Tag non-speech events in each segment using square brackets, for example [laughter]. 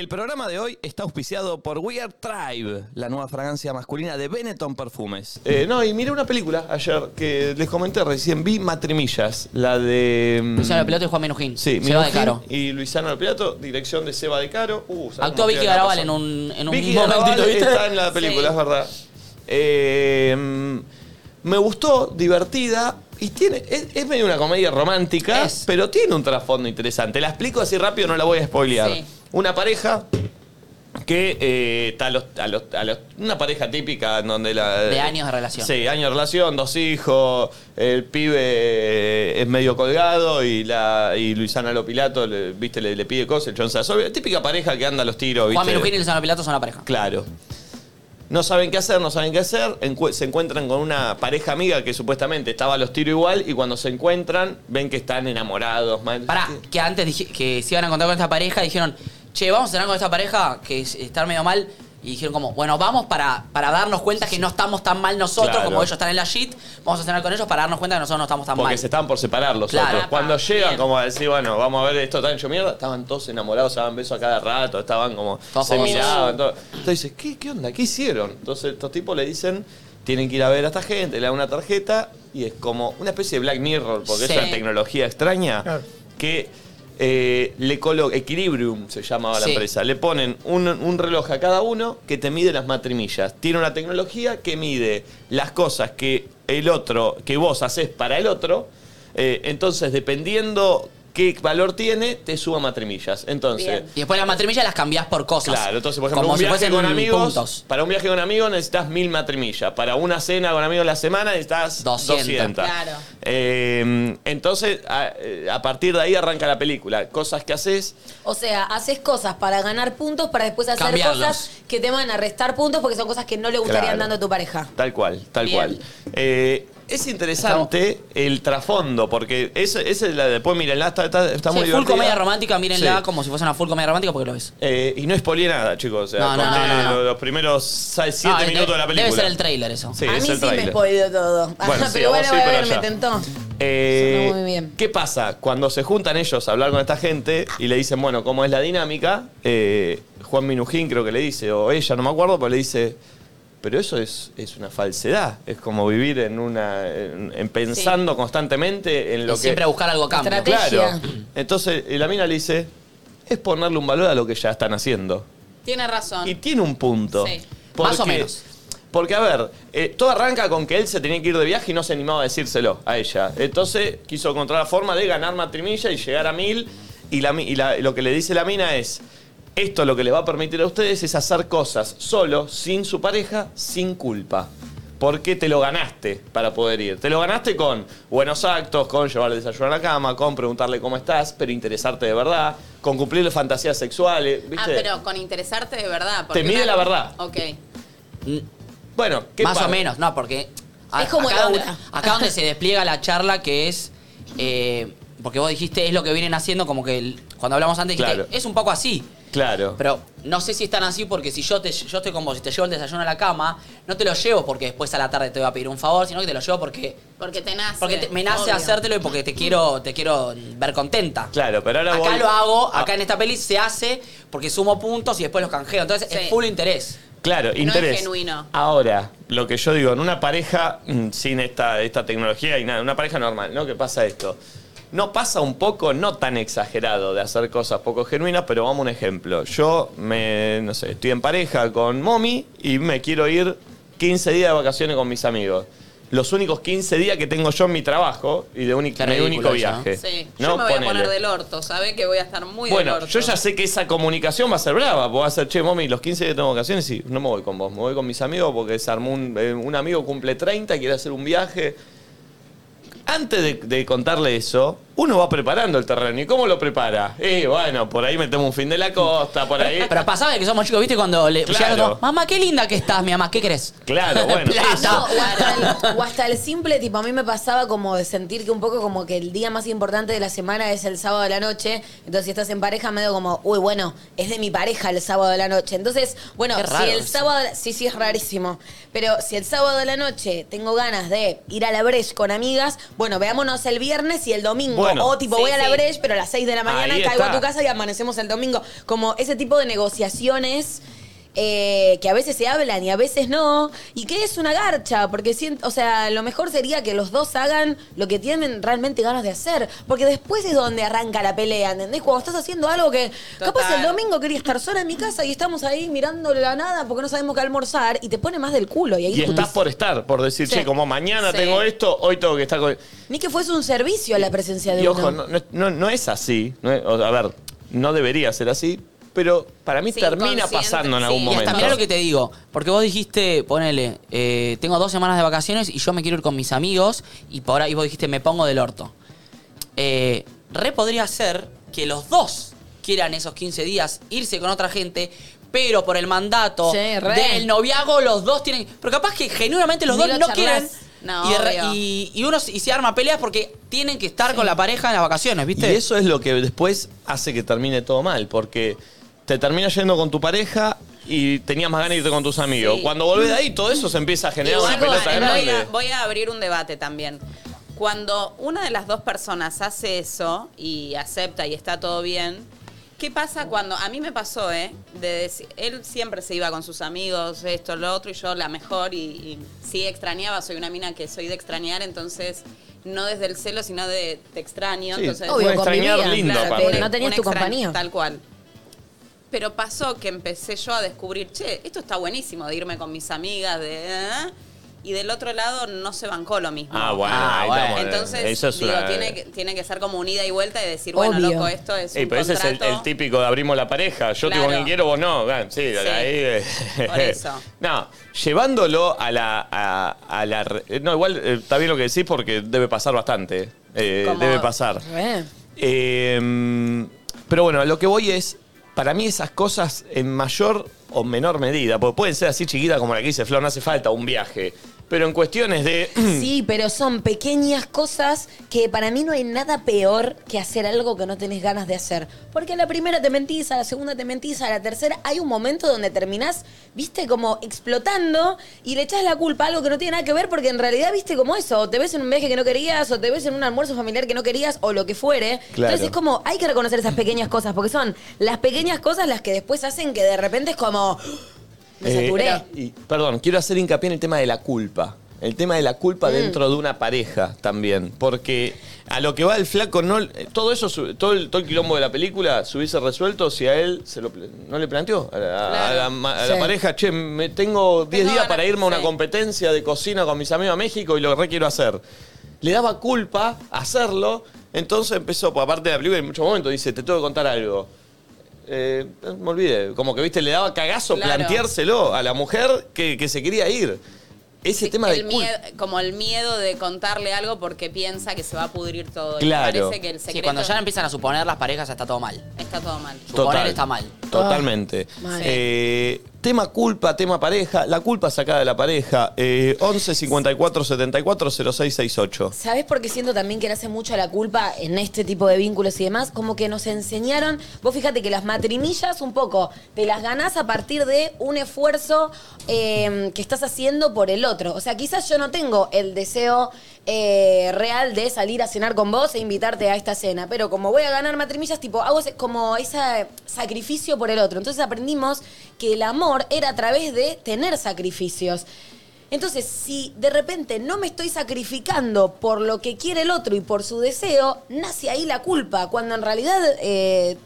El programa de hoy está auspiciado por We Are Tribe, la nueva fragancia masculina de Benetton Perfumes. Eh, no, y miré una película ayer que les comenté recién, vi Matrimillas, la de... mm, Luciano Piloto y Juan Minujín. Sí, Se va de Minujín caro. Y Luisano Pilato, dirección de Seba de Caro. Uh, ¿sabes Actuó Vicky queda la Garabal cosa? en un, en un Vicky momentito, Garabal ¿viste? está en la película, Sí. es verdad. Eh, mm, me gustó, divertida. Y tiene, es, es medio una comedia romántica, Es. pero tiene un trasfondo interesante. La explico así rápido, no la voy a spoilear. Sí. Una pareja que eh, está a los, a los- a los- una pareja típica en donde la De años de relación. Sí, años de relación, dos hijos, el pibe eh, es medio colgado y la y Luisana Lopilato, le, viste, le, le pide cosas, el absorbe. Típica pareja que anda a los tiros, ¿viste? Juan Minujín y Luciano Pilato son la pareja. Claro. No saben qué hacer, no saben qué hacer. encu- se encuentran con una pareja amiga que supuestamente estaba a los tiros igual y cuando se encuentran ven que están enamorados. mal- Pará, que antes dije, que se iban a encontrar con esta pareja, dijeron, che, vamos a cenar con esta pareja que es- está medio mal. Y dijeron como, bueno, vamos para, para darnos cuenta que no estamos tan mal nosotros, Claro. como ellos están en la shit, vamos a cenar con ellos para darnos cuenta que nosotros no estamos tan Porque mal. se estaban por separar los Claro. otros. Cuando Bien. llegan, como a decir, bueno, vamos a ver esto tan hecho mierda, estaban todos enamorados, se daban besos a cada rato, estaban como. Todos se famosos. miraban. Todo. Entonces dices, ¿qué, ¿qué onda? ¿Qué hicieron? Entonces estos tipos le dicen, tienen que ir a ver a esta gente, le dan una tarjeta y es como una especie de Black Mirror, porque Sí. es una tecnología extraña Claro. que. Eh, le colo Equilibrium se llamaba la Sí. empresa. Le ponen un, un reloj a cada uno que te mide las matrimillas. Tiene una tecnología que mide las cosas que el otro, que vos haces para el otro. Eh, entonces, dependiendo qué valor tiene, te suba matrimillas. Entonces, Bien. Y después las matrimillas las cambiás por cosas. claro, entonces, por ejemplo, como un si viaje fuesen con amigos, puntos. para un viaje con amigos necesitas mil matrimillas. Para una cena con amigos la semana necesitas 200. 200. Claro. Eh, entonces, a, eh, a partir de ahí arranca la película. Cosas que haces O sea, haces cosas para ganar puntos para después hacer Cambiarlos. cosas que te van a restar puntos porque son cosas que no le gustarían Claro. dando a tu pareja. Tal cual, tal Bien. cual. Eh, es interesante el trasfondo, porque esa esa es la de después, mírenla, está, está, está Sí, muy full divertida. comedia romántica, mírenla Sí. como si fuese una full comedia romántica porque lo ves. Eh, y no spoileé nada, chicos. O sea, No, no, conté no, no, no. Los, los primeros 7 No, minutos de la película. Debe ser el trailer eso. Sí, a es mí el sí me tráiler. spoileó todo. [laughs] Bueno, sí, pero a vos bueno, sí, voy a pero ver, me ya. tentó. Eh, Sonó muy bien. ¿Qué pasa? Cuando se juntan ellos a hablar con esta gente y le dicen, bueno, ¿cómo es la dinámica? Eh, Juan Minujín creo que le dice, o ella, no me acuerdo, pero le dice, pero eso es, es una falsedad. Es como vivir en una. en, en pensando constantemente en lo Y que. siempre buscar algo a cambio. Estrategia. Claro. Entonces la mina le dice, es ponerle un valor a lo que ya están haciendo. Tiene razón. Y tiene un punto. Sí. Más o menos. Porque, a ver, eh, todo arranca con que él se tenía que ir de viaje y no se animaba a decírselo a ella. Entonces quiso encontrar la forma de ganar matrimilla y llegar a mil. Y, la, mi- y la- lo que le dice la mina es, esto lo que le va a permitir a ustedes es hacer cosas solo, sin su pareja, sin culpa. Porque te lo ganaste para poder ir. Te lo ganaste con buenos actos, con llevarle desayuno a la cama, con preguntarle cómo estás, pero interesarte de verdad, con cumplirle fantasías sexuales. ¿viste? Ah, pero con interesarte de verdad. Te mide una- la verdad. Ok. Bueno, ¿qué Más pasa? o menos, no, porque. Es como acá donde, Laura. acá donde [laughs] se despliega la charla que es. eh, porque vos dijiste es lo que vienen haciendo, como que el- cuando hablamos antes dijiste, Claro. es un poco así. Claro. Pero no sé si están así porque si yo te yo estoy con vos y te llevo el desayuno a la cama, no te lo llevo porque después a la tarde te voy a pedir un favor, sino que te lo llevo porque, Porque te nace. porque te- me nace obvio. hacértelo y porque te quiero, te quiero ver contenta. Claro, pero ahora Acá voy- lo hago, Ah. acá en esta peli se hace porque sumo puntos y después los canjeo. Entonces Sí. es full interés. Claro, es interés. genuino. Ahora, lo que yo digo, en una pareja mm, sin esta, esta tecnología y nada, una pareja normal, ¿no? ¿Qué pasa esto? No pasa un poco, no tan exagerado de hacer cosas poco genuinas, pero vamos a un ejemplo. Yo, me, no sé, estoy en pareja con Momi y me quiero ir 15 días de vacaciones con mis amigos. Los únicos 15 días que tengo yo en mi trabajo y de único, único viaje. Sí. ¿no? Yo me voy Ponele. a poner del orto, ¿sabe? Que voy a estar muy Bueno, del orto. yo ya sé que esa comunicación va a ser brava. Vos vas a ser, che, mami, los 15 días que tengo vacaciones y no me voy con vos, me voy con mis amigos porque se armó un, eh, un amigo cumple 30, quiere hacer un viaje. Antes de, de contarle eso, uno va preparando el terreno. ¿Y cómo lo prepara? Y bueno, por ahí metemos un fin de la costa, por ahí. Pero pasaba que somos chicos, ¿viste? Cuando le Claro. mamá, qué linda que estás, mi mamá, ¿qué crees? Claro, bueno. [laughs] Plata. eso. No, o, hasta el, o hasta el simple, tipo, a mí me pasaba como de sentir que un poco como que el día más importante de la semana es el sábado de la noche. Entonces, si estás en pareja, medio como, uy, bueno, es de mi pareja el sábado de la noche. Entonces, bueno, Qué raro si el eso. sábado, sí, sí, es rarísimo. Pero si el sábado de la noche tengo ganas de ir a la Breche con amigas, bueno, veámonos el viernes y el domingo. Bueno. o tipo, Sí, voy a la sí. Breche, pero a las 6 de la mañana Ahí caigo está. a tu casa y amanecemos el domingo. Como ese tipo de negociaciones eh, que a veces se hablan y a veces no, y que es una garcha, porque siento, o sea, lo mejor sería que los dos hagan lo que tienen realmente ganas de hacer, porque después es donde arranca la pelea, ¿entendés? Cuando estás haciendo algo que capaz el domingo quería estar sola en mi casa y estamos ahí mirándole la nada porque no sabemos qué almorzar y te pone más del culo y ahí Y estás por estar, por decir, Sí. che, como mañana Sí. tengo esto, hoy tengo que estar con. Ni que fuese un servicio a la presencia de Y uno. ojo, no, no- no- no es así. no es- o- a ver, no debería ser así, pero para mí Sí, termina consciente, pasando en sí. algún Y Y momento. mirá lo que te digo, porque vos dijiste, ponele, eh, tengo dos semanas de vacaciones y yo me quiero ir con mis amigos y por ahí vos dijiste, me pongo del orto. Eh, re podría ser que los dos quieran esos 15 días irse con otra gente, pero por el mandato Sí, re. del noviazgo los dos tienen... Pero capaz que genuinamente los Ni dos lo no charlas. quieren... No, y, de re- obvio. y- y uno y se arma peleas porque tienen que estar con la pareja en las vacaciones, Y ¿viste? eso es lo que después hace que termine todo mal, porque te terminas yendo con tu pareja y tenías más ganas de irte con tus amigos. Sí. Cuando volvés de ahí, todo eso se empieza a generar Igual, una pelota voy, grande. a, voy a abrir un debate también. Cuando una de las dos personas hace eso y acepta y está todo bien, ¿qué pasa cuando a mí me pasó, eh? De deci- él siempre se iba con sus amigos, esto, lo otro, y yo la mejor, y, y sí extrañaba, soy una mina que soy de extrañar, entonces no desde el celo, sino de te extraño. Sí, entonces, Obvio, un extrañar lindo, Claro, pero no tenías tu extraño, compañía. Tal cual. Pero pasó que empecé yo a descubrir, che, esto está buenísimo de irme con mis amigas, de... ¿eh? Y del otro lado no se bancó lo mismo. Ah, bueno, Ah, ahí bueno. estamos. Entonces, Eso es digo, una- tiene, que, tiene que ser como un ida y vuelta y decir, bueno, Obvio. loco, esto es Sí, un pero ese es el, contrato. el típico de abrimos la pareja. Yo te digo Claro. que quiero, vos no. Ah, Sí, ahí. Por eso. [laughs] No, llevándolo a la. A, a la re- no, igual eh, está bien lo que decís porque debe pasar bastante. eh, Como- debe pasar. Eh, pero bueno, a lo que voy es. Para mí esas cosas en mayor o menor medida, porque pueden ser así chiquitas como la que dice Flor, no hace falta un viaje. Pero en cuestiones de. [clears throat] Sí, pero son pequeñas cosas que para mí no hay nada peor que hacer algo que no tenés ganas de hacer. Porque a la primera te mentís, a la segunda te mentís, a la tercera hay un momento donde terminás, viste, como explotando y le echás la culpa a algo que no tiene nada que ver porque en realidad viste como eso, o te ves en un viaje que no querías, o te ves en un almuerzo familiar que no querías, o lo que fuere. Claro. Entonces es como, hay que reconocer esas pequeñas cosas, porque son las pequeñas cosas las que después hacen que de repente es como... Me Eh, saturé. y, perdón, quiero hacer hincapié en el tema de la culpa. El tema de la culpa dentro de una pareja también. Porque a lo que va el flaco, no, todo eso, su- todo el, todo el quilombo de la película se hubiese resuelto si a él se lo, no le planteó. A la, a Claro. la ma- a la Sí. pareja, che, me tengo 10 Tengo días para irme a una sí. competencia de cocina con mis amigos a México y lo re quiero hacer. Le daba culpa hacerlo, entonces empezó, pues aparte de la película en muchos momentos dice, te tengo que contar algo. Eh, me olvidé, como que viste, le daba cagazo Claro. planteárselo a la mujer que, que se quería ir. Ese Sí, tema de el miedo, como el miedo de contarle algo porque piensa que se va a pudrir todo. Y Claro. parece que el Sí, cuando ya empiezan a suponer las parejas está todo mal. está todo mal. Suponer está mal. Totalmente. Eh, tema culpa, tema pareja. La culpa sacada de la pareja. Eh, 11 54 74 0668. ¿Sabes por qué siento también que le hace mucho la culpa en este tipo de vínculos y demás? Como que nos enseñaron, vos fíjate que las matrinillas un poco te las ganás a partir de un esfuerzo eh, que estás haciendo por el otro. O sea, quizás yo no tengo el deseo eh, real de salir a cenar con vos e invitarte a esta cena, pero como voy a ganar matrimillas, tipo, hago como ese sacrificio por el otro. Entonces aprendimos que el amor era a través de tener sacrificios. Entonces, si de repente no me estoy sacrificando por lo que quiere el otro y por su deseo, nace ahí la culpa, cuando en realidad... eh,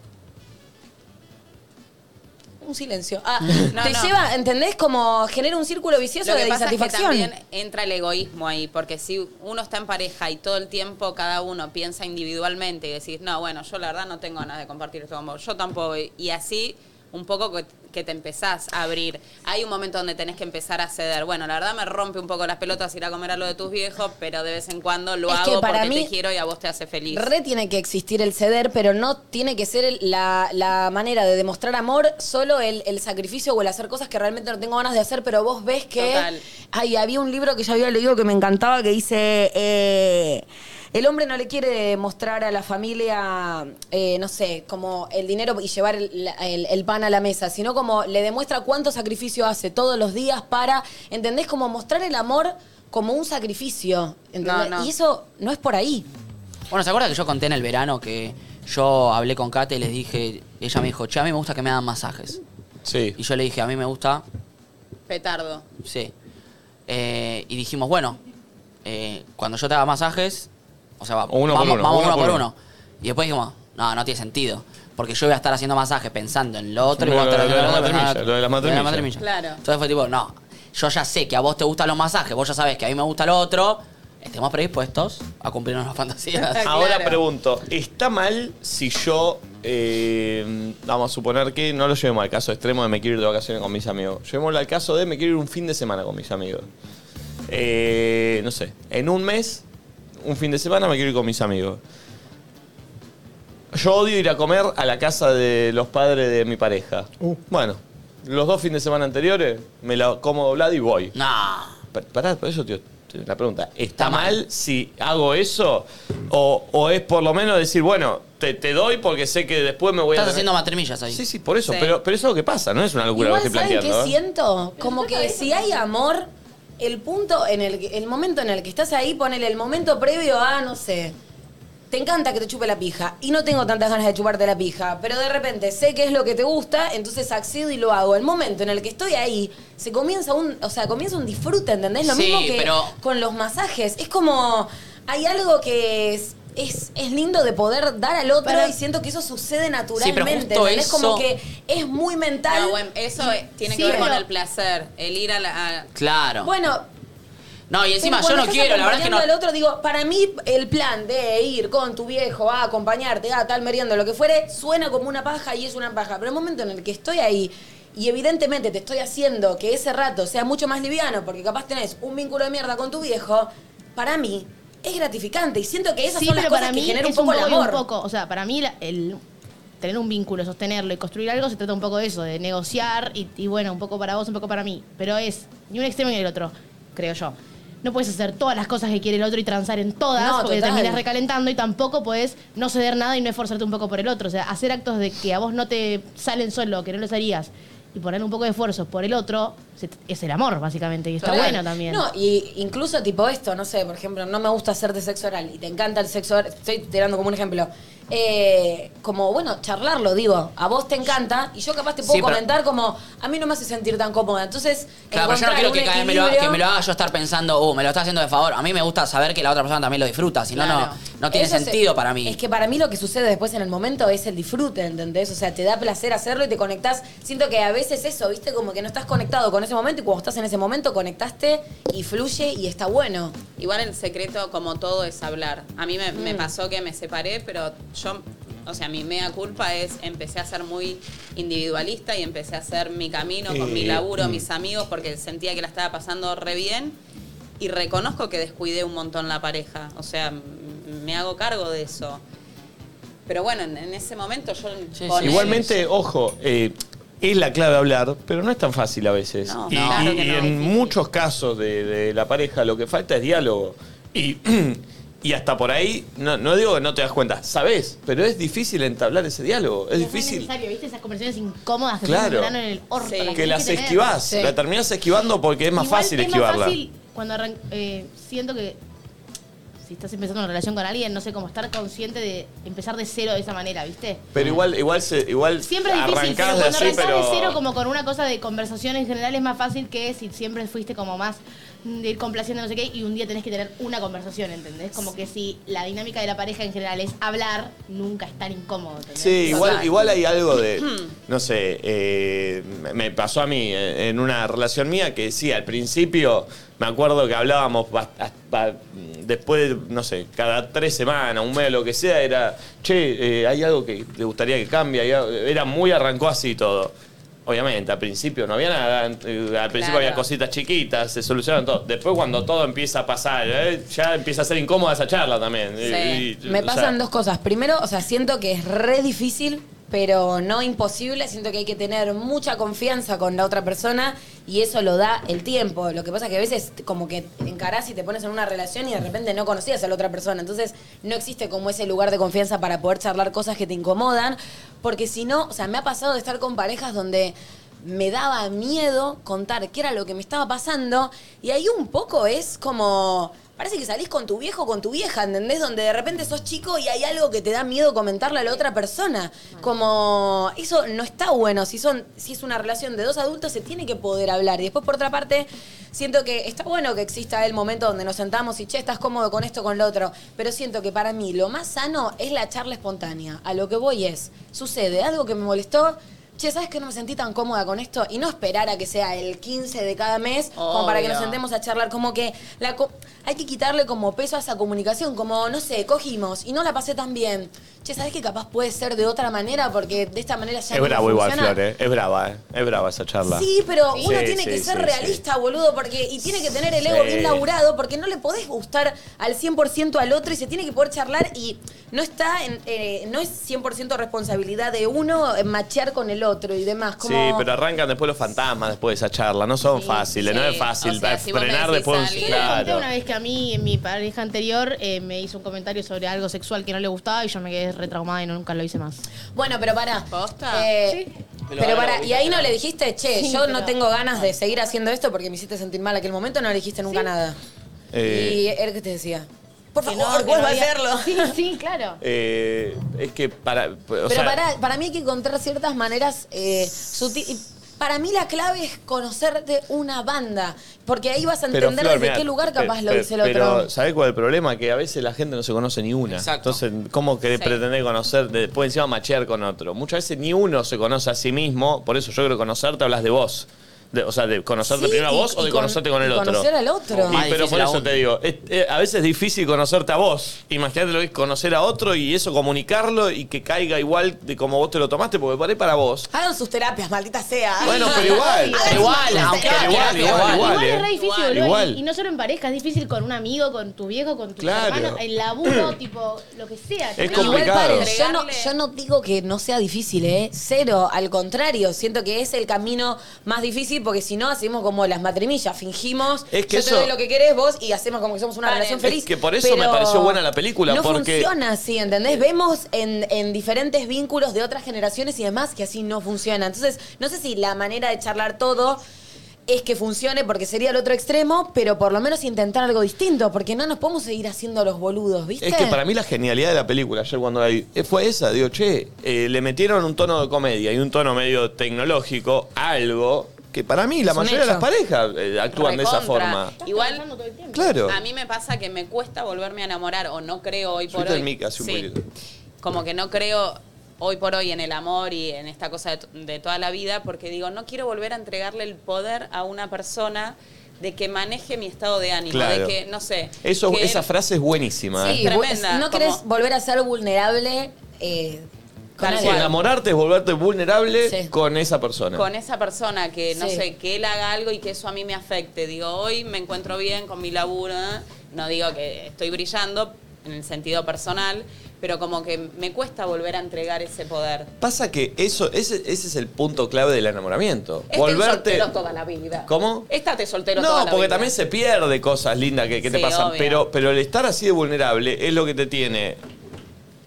un silencio. Ah, [laughs] No, te no. lleva, ¿entendés? Como genera un círculo vicioso Lo que de pasa es que insatisfacción. también entra el egoísmo ahí, porque si uno está en pareja y todo el tiempo cada uno piensa individualmente y decís, no, bueno, yo la verdad no tengo ganas de compartir esto con vos, yo tampoco, y así un poco que, que te empezás a abrir. Hay un momento donde tenés que empezar a ceder. Bueno, la verdad me rompe un poco las pelotas ir a comer a lo de tus viejos, pero de vez en cuando lo Es que hago para porque mí- te quiero y a vos te hace feliz. Re tiene que existir el ceder, pero no tiene que ser la, la manera de demostrar amor solo el, el sacrificio o el hacer cosas que realmente no tengo ganas de hacer, pero vos ves que... Total. Ay, había un libro que yo había leído que me encantaba que dice... eh, el hombre no le quiere mostrar a la familia, eh, no sé, como el dinero y llevar el, el- el pan a la mesa, sino como le demuestra cuánto sacrificio hace todos los días para, ¿entendés? Como mostrar el amor como un sacrificio, ¿entendés? No, no. Y eso no es por ahí. Bueno, ¿se acuerdan que yo conté en el verano que yo hablé con Kate y les dije, ella me dijo, che, a mí me gusta que me hagan masajes. Sí. Y yo le dije, a mí me gusta, Petardo. sí. Eh, y dijimos, bueno, eh, cuando yo te haga masajes, o sea, va- Uno por vamos, uno, vamos uno uno por uno. uno. Y después dijimos, no, no tiene sentido. Porque yo voy a estar haciendo masajes pensando en lo otro y Lo vos de- estar lo de matrimillas. matrimillas. Claro. Entonces fue tipo, no, yo ya sé que a vos te gustan los masajes, vos ya sabés que a mí me gusta lo otro, estemos predispuestos a cumplir nuestras fantasías. [laughs] Ahora pregunto, ¿está mal si yo, eh, vamos a suponer que no lo llevemos al caso extremo de me quiero ir de vacaciones con mis amigos? Llevémoslo al caso de me quiero ir un fin de semana con mis amigos. Eh, no sé, en un mes, un fin de semana me quiero ir con mis amigos. Yo odio ir a comer a la casa de los padres de mi pareja. Bueno, los dos fines de semana anteriores me la como doblado y voy. No. Pa- Pará, por eso, tío, te- la pregunta. ¿Está mal. si hago eso? O, o es por lo menos decir, bueno, te, te doy porque sé que después me voy a... Estás tener- haciendo matrimillas ahí. Sí, sí, por eso. Sí. Pero, pero eso es lo que pasa, no es una locura Igual, lo que estoy ¿saben qué planteando. ¿eh? siento? Como que si hay amor, el punto en el que- el momento en el que estás ahí, ponele el momento previo a, no sé, te encanta que te chupe la pija y no tengo tantas ganas de chuparte la pija, pero de repente sé que es lo que te gusta, entonces accedo y lo hago. El momento en el que estoy ahí, se comienza un, o sea, comienza un disfrute, ¿entendés? Lo Sí, mismo que pero- con los masajes. Es como, hay algo que es... Es, es lindo de poder dar al otro Pero- y siento que eso sucede pero naturalmente. justo ¿entendés? Como eso- que es muy mental. No, bueno, eso eh, tiene Sí, que ver con pero- el placer. El ir a la. a- Claro. Bueno, no, y encima Pero yo cuando no estás quiero, la verdad es que no. acompañando al otro, digo, para mí el plan de ir con tu viejo a acompañarte a tal merienda, lo que fuere, suena como una paja y es una paja. Pero el momento en el que estoy ahí y evidentemente te estoy haciendo que ese rato sea mucho más liviano porque capaz tenés un vínculo de mierda con tu viejo, para mí es gratificante y siento que esas Sí, son las pero cosas para que mí generan un es poco el y amor. un poco. O sea, para mí la- el tener un vínculo, sostenerlo y construir algo se trata un poco de eso, de negociar y, y bueno, un poco para vos, un poco para mí. Pero es ni un extremo ni el otro, creo yo. No puedes hacer todas las cosas que quiere el otro y transar en todas No, porque te total. terminas recalentando y tampoco puedes no ceder nada y no esforzarte un poco por el otro. O sea, hacer actos de que a vos no te salen solo, que no los harías y poner un poco de esfuerzo por el otro se- es el amor, básicamente. Y está Total. bueno también. No, y incluso tipo esto, no sé, por ejemplo, no me gusta hacerte sexo oral y te encanta el sexo oral, estoy tirando como un ejemplo. Eh, como, bueno, charlarlo, digo, a vos te encanta y yo capaz te puedo Sí, pero- comentar como, a mí no me hace sentir tan cómoda. Entonces, Claro, pero yo no encontrar quiero un que cada vez me lo, equilibrio- que me lo haga yo estar pensando, uh, me lo está haciendo de favor. A mí me gusta saber que la otra persona también lo disfruta, si no, Claro. no, no tiene Eso se- sentido para mí. Es que para mí lo que sucede después en el momento es el disfrute, ¿entendés? O sea, te da placer hacerlo y te conectás. Siento que a veces eso, ¿viste? Como que no estás conectado con ese momento y cuando estás en ese momento conectaste y fluye y está bueno. Igual el secreto, como todo, es hablar. A mí me, Mm. me pasó que me separé, pero yo, o sea, mi mea culpa es empecé a ser muy individualista y empecé a hacer mi camino con mi Eh, laburo, mm. mis amigos, porque sentía que la estaba pasando re bien. Y reconozco que descuidé un montón la pareja. O sea, me hago cargo de eso. Pero bueno, en, en ese momento yo... Igualmente, ojo, eh, es la clave hablar, pero no es tan fácil a veces. No, y claro y- que y no. en muchos casos de, de la pareja lo que falta es diálogo. Y, [clears throat] y hasta por ahí, no, no digo que no te das cuenta, sabes, pero es difícil entablar ese diálogo. Es difícil. necesario, ¿viste? Esas conversaciones incómodas que Claro. se en el orto. Sí. las Que tenés las tener. esquivás, Sí. la terminás esquivando porque es más Igual fácil es esquivarla. Más fácil cuando arran- eh, siento que si estás empezando una relación con alguien, no sé cómo estar consciente de empezar de cero de esa manera, ¿viste? Pero igual, igual, se, igual Siempre es difícil, arrancás pero de cuando así, arrancás pero... de cero como con una cosa de conversación en general es más fácil que si siempre fuiste como más de ir complaciendo no sé qué y un día tenés que tener una conversación, ¿entendés? Como que si la dinámica de la pareja en general es hablar, nunca es tan incómodo, ¿entendés? Sí, igual, igual hay algo de, [clears throat] no sé, eh, me- pasó a mí eh, en una relación mía que sí, al principio me acuerdo que hablábamos después, de, no sé, cada tres semanas, un mes, lo que sea, era, che, eh, hay algo que te gustaría que cambie, era muy arrancó así todo. Obviamente, al principio no había nada, al principio había cositas chiquitas, se solucionaron todo. Después cuando todo empieza a pasar, eh, ya empieza a ser incómoda esa charla también. Y- y- Me o sea, pasan dos cosas. Primero, o sea, siento que es re difícil, pero no imposible. Siento que hay que tener mucha confianza con la otra persona y eso lo da el tiempo. Lo que pasa es que a veces como que encarás y te pones en una relación y de repente no conocías a la otra persona. Entonces no existe como ese lugar de confianza para poder charlar cosas que te incomodan. Porque si no, o sea, me ha pasado de estar con parejas donde me daba miedo contar qué era lo que me estaba pasando y ahí un poco es como parece que salís con tu viejo o con tu vieja, ¿entendés? Donde de repente sos chico y hay algo que te da miedo comentarle a la otra persona. Como eso no está bueno, si son si es una relación de dos adultos se tiene que poder hablar. Y después por otra parte, siento que está bueno que exista el momento donde nos sentamos y che, estás cómodo con esto con lo otro, pero siento que para mí lo más sano es la charla espontánea. A lo que voy es, sucede algo que me molestó, Che, ¿sabes que no me sentí tan cómoda con esto? Y no esperar a que sea el 15 de cada mes como para que nos Obvio. sentemos a charlar. Como que la co- hay que quitarle como peso a esa comunicación. Como, no sé, cogimos y no la pasé tan bien. Che, ¿sabes que capaz puede ser de otra manera? Porque de esta manera ya Es no bravo igual, funciona. Flor, eh. Es brava, eh. Es brava esa charla. Sí, pero Sí. uno Sí, tiene sí, que ser sí, realista, boludo, porque y tiene que tener el ego Sí. bien laburado, porque no le podés gustar al 100% al otro y se tiene que poder charlar y no está en, eh, no es 100% responsabilidad de uno eh, machear con el otro y demás. Como, Sí, pero arrancan después los fantasmas después de esa charla. No son fáciles, no es fácil O sea, si vos me frenar decís después. a un- alguien- Conté Claro. una vez que a mí, en mi pareja anterior, eh, me hizo un comentario sobre algo sexual que no le gustaba y yo me quedé retraumada y nunca lo hice más. Bueno, pero pará. ¿Posta? Eh, Pero lo y ahí no le dijiste, che, Sí, yo pero- no tengo ganas de seguir haciendo esto porque me hiciste sentir mal aquel momento, no le dijiste nunca nada. Eh, Y él que te decía, por favor, vuelva no a hacerlo. Sí, sí, claro. [laughs] eh, es que para. O Pero sea, para, para mí hay que encontrar ciertas maneras eh, Para mí la clave es conocerte una banda, porque ahí vas a Pero, entender Flor, desde mirá, qué lugar capaz lo dice el Pero, otro. ¿sabés cuál es el problema? Que a veces la gente no se conoce ni una. Exacto. Entonces, ¿cómo querés Sí. pretender conocer? Después encima machear con otro. Muchas veces ni uno se conoce a sí mismo. Por eso yo creo que conocerte hablas de vos. De- o sea, de conocerte Sí, primero a y- vos o y de con- conocerte con el y otro. conocer al otro. Y- Más pero por eso aún. te digo, es- eh, a veces es difícil conocer a vos. Imagínate lo que es conocer a otro y eso comunicarlo y que caiga igual de como vos te lo tomaste, porque por ahí para vos. Hagan sus terapias, maldita sea. Bueno, pero igual. Hagan Igual, sus aunque terapias. igual, igual, igual. Igual eh. es re difícil, Igual. boludo. Igual. Y, y no solo en pareja, es difícil con un amigo, con tu viejo, con tus Claro. hermanos, el laburo, [clears throat] tipo, lo que sea. Es Igual, complicado. paren, yo no, yo no digo que no sea difícil, ¿eh? Cero, al contrario, siento que es el camino más difícil porque si no hacemos como las matrimillas, fingimos, Es que yo eso- te doy lo que querés vos y hacemos como que somos una relación Es feliz. que por eso me pero pareció buena la película, No porque- funciona así, ¿entendés? Vemos en, en diferentes vínculos de otras generaciones y demás que así no funciona. Entonces, no sé si la manera de charlar todo es que funcione porque sería el otro extremo, pero por lo menos intentar algo distinto, porque no nos podemos seguir haciendo los boludos, ¿viste? Es que para mí la genialidad de la película, ayer cuando la vi, eh, fue esa. Digo, che, eh, le metieron un tono de comedia y un tono medio tecnológico, algo que para mí la Es un mayoría de las parejas eh, actúan de esa Recontra. forma. Igual. Claro. a mí me pasa que me cuesta volverme a enamorar o no creo hoy por Subite hoy. el mic así un Sí. poquito. Como que no creo hoy por hoy en el amor y en esta cosa de, t- de toda la vida porque digo, no quiero volver a entregarle el poder a una persona de que maneje mi estado de ánimo, Claro. de que, no sé. Eso, que esa él- frase es buenísima. Sí, ¿eh? tremenda, ¿No como- querés volver a ser vulnerable eh, Tal enamorarte es volverte vulnerable Sí. con esa persona. con esa persona que, no Sí. sé, que él haga algo y que eso a mí me afecte. Digo, hoy me encuentro bien con mi laburo, ¿eh? no digo que estoy brillando en el sentido personal, pero como que me cuesta volver a entregar ese poder. Pasa que eso, ese, ese es el punto clave del enamoramiento. Esté Volverte. soltero toda la vida. ¿Cómo? Estate soltero No, toda la porque vida. también se pierde cosas lindas que, que te Sí, pasan. obvio. Pero, pero el estar así de vulnerable es lo que te tiene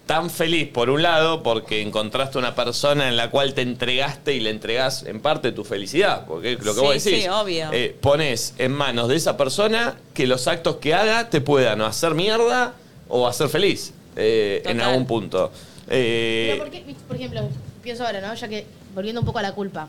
tan feliz, por un lado, porque encontraste una persona en la cual te entregaste y le entregás en parte tu felicidad. Porque lo que Sí, vos decís. sí, obvio. eh, pones en manos de esa persona que los actos que haga te puedan o hacer mierda o hacer feliz eh, en Total. algún punto. Eh, Pero por, qué, por ejemplo, pienso ahora, ¿no? Ya que volviendo un poco a la culpa.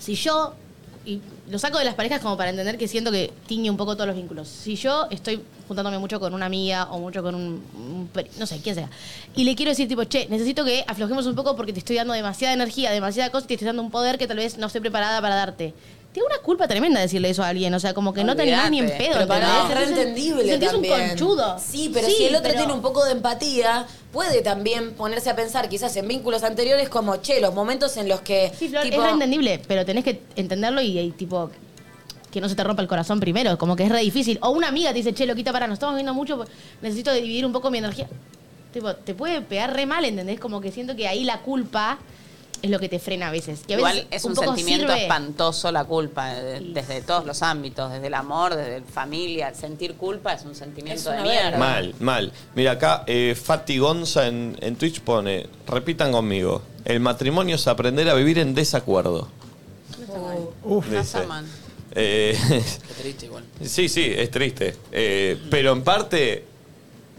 Si yo, y lo saco de las parejas como para entender que siento que tiñe un poco todos los vínculos. Si yo estoy juntándome mucho con una amiga o mucho con un, un no sé, quién sea, y le quiero decir tipo, che, necesito que aflojemos un poco porque te estoy dando demasiada energía, demasiada cosa y te estoy dando un poder que tal vez no estoy preparada para darte. Da una culpa tremenda decirle eso a alguien. O sea, como que no te animás ni en pedo. Pero para es entendible sentís también. un conchudo. Sí, pero si el otro pero- tiene un poco de empatía, puede también ponerse a pensar quizás en vínculos anteriores como, che, los momentos en los que... Sí, Flor, tipo, es re entendible, pero tenés que entenderlo y, y, tipo que no se te rompa el corazón primero, como que es re difícil. O una amiga te dice, che, loquita, para, nos estamos viendo mucho, necesito dividir un poco mi energía. Tipo, te puede pegar re mal, ¿entendés? Como que siento que ahí la culpa es lo que te frena a veces. Que a veces Igual es un, sentimiento sirve. espantoso la culpa, eh, desde todos los ámbitos, desde el amor, desde la familia. El sentir culpa es un sentimiento Es de mierda. verga. Mal, mal. Mira acá, eh, Fati Gonza en, en Twitch pone, repitan conmigo, el matrimonio es aprender a vivir en desacuerdo. No Dice. está mal. Eh, [laughs] Qué triste igual. sí, sí, es triste. Eh, pero en parte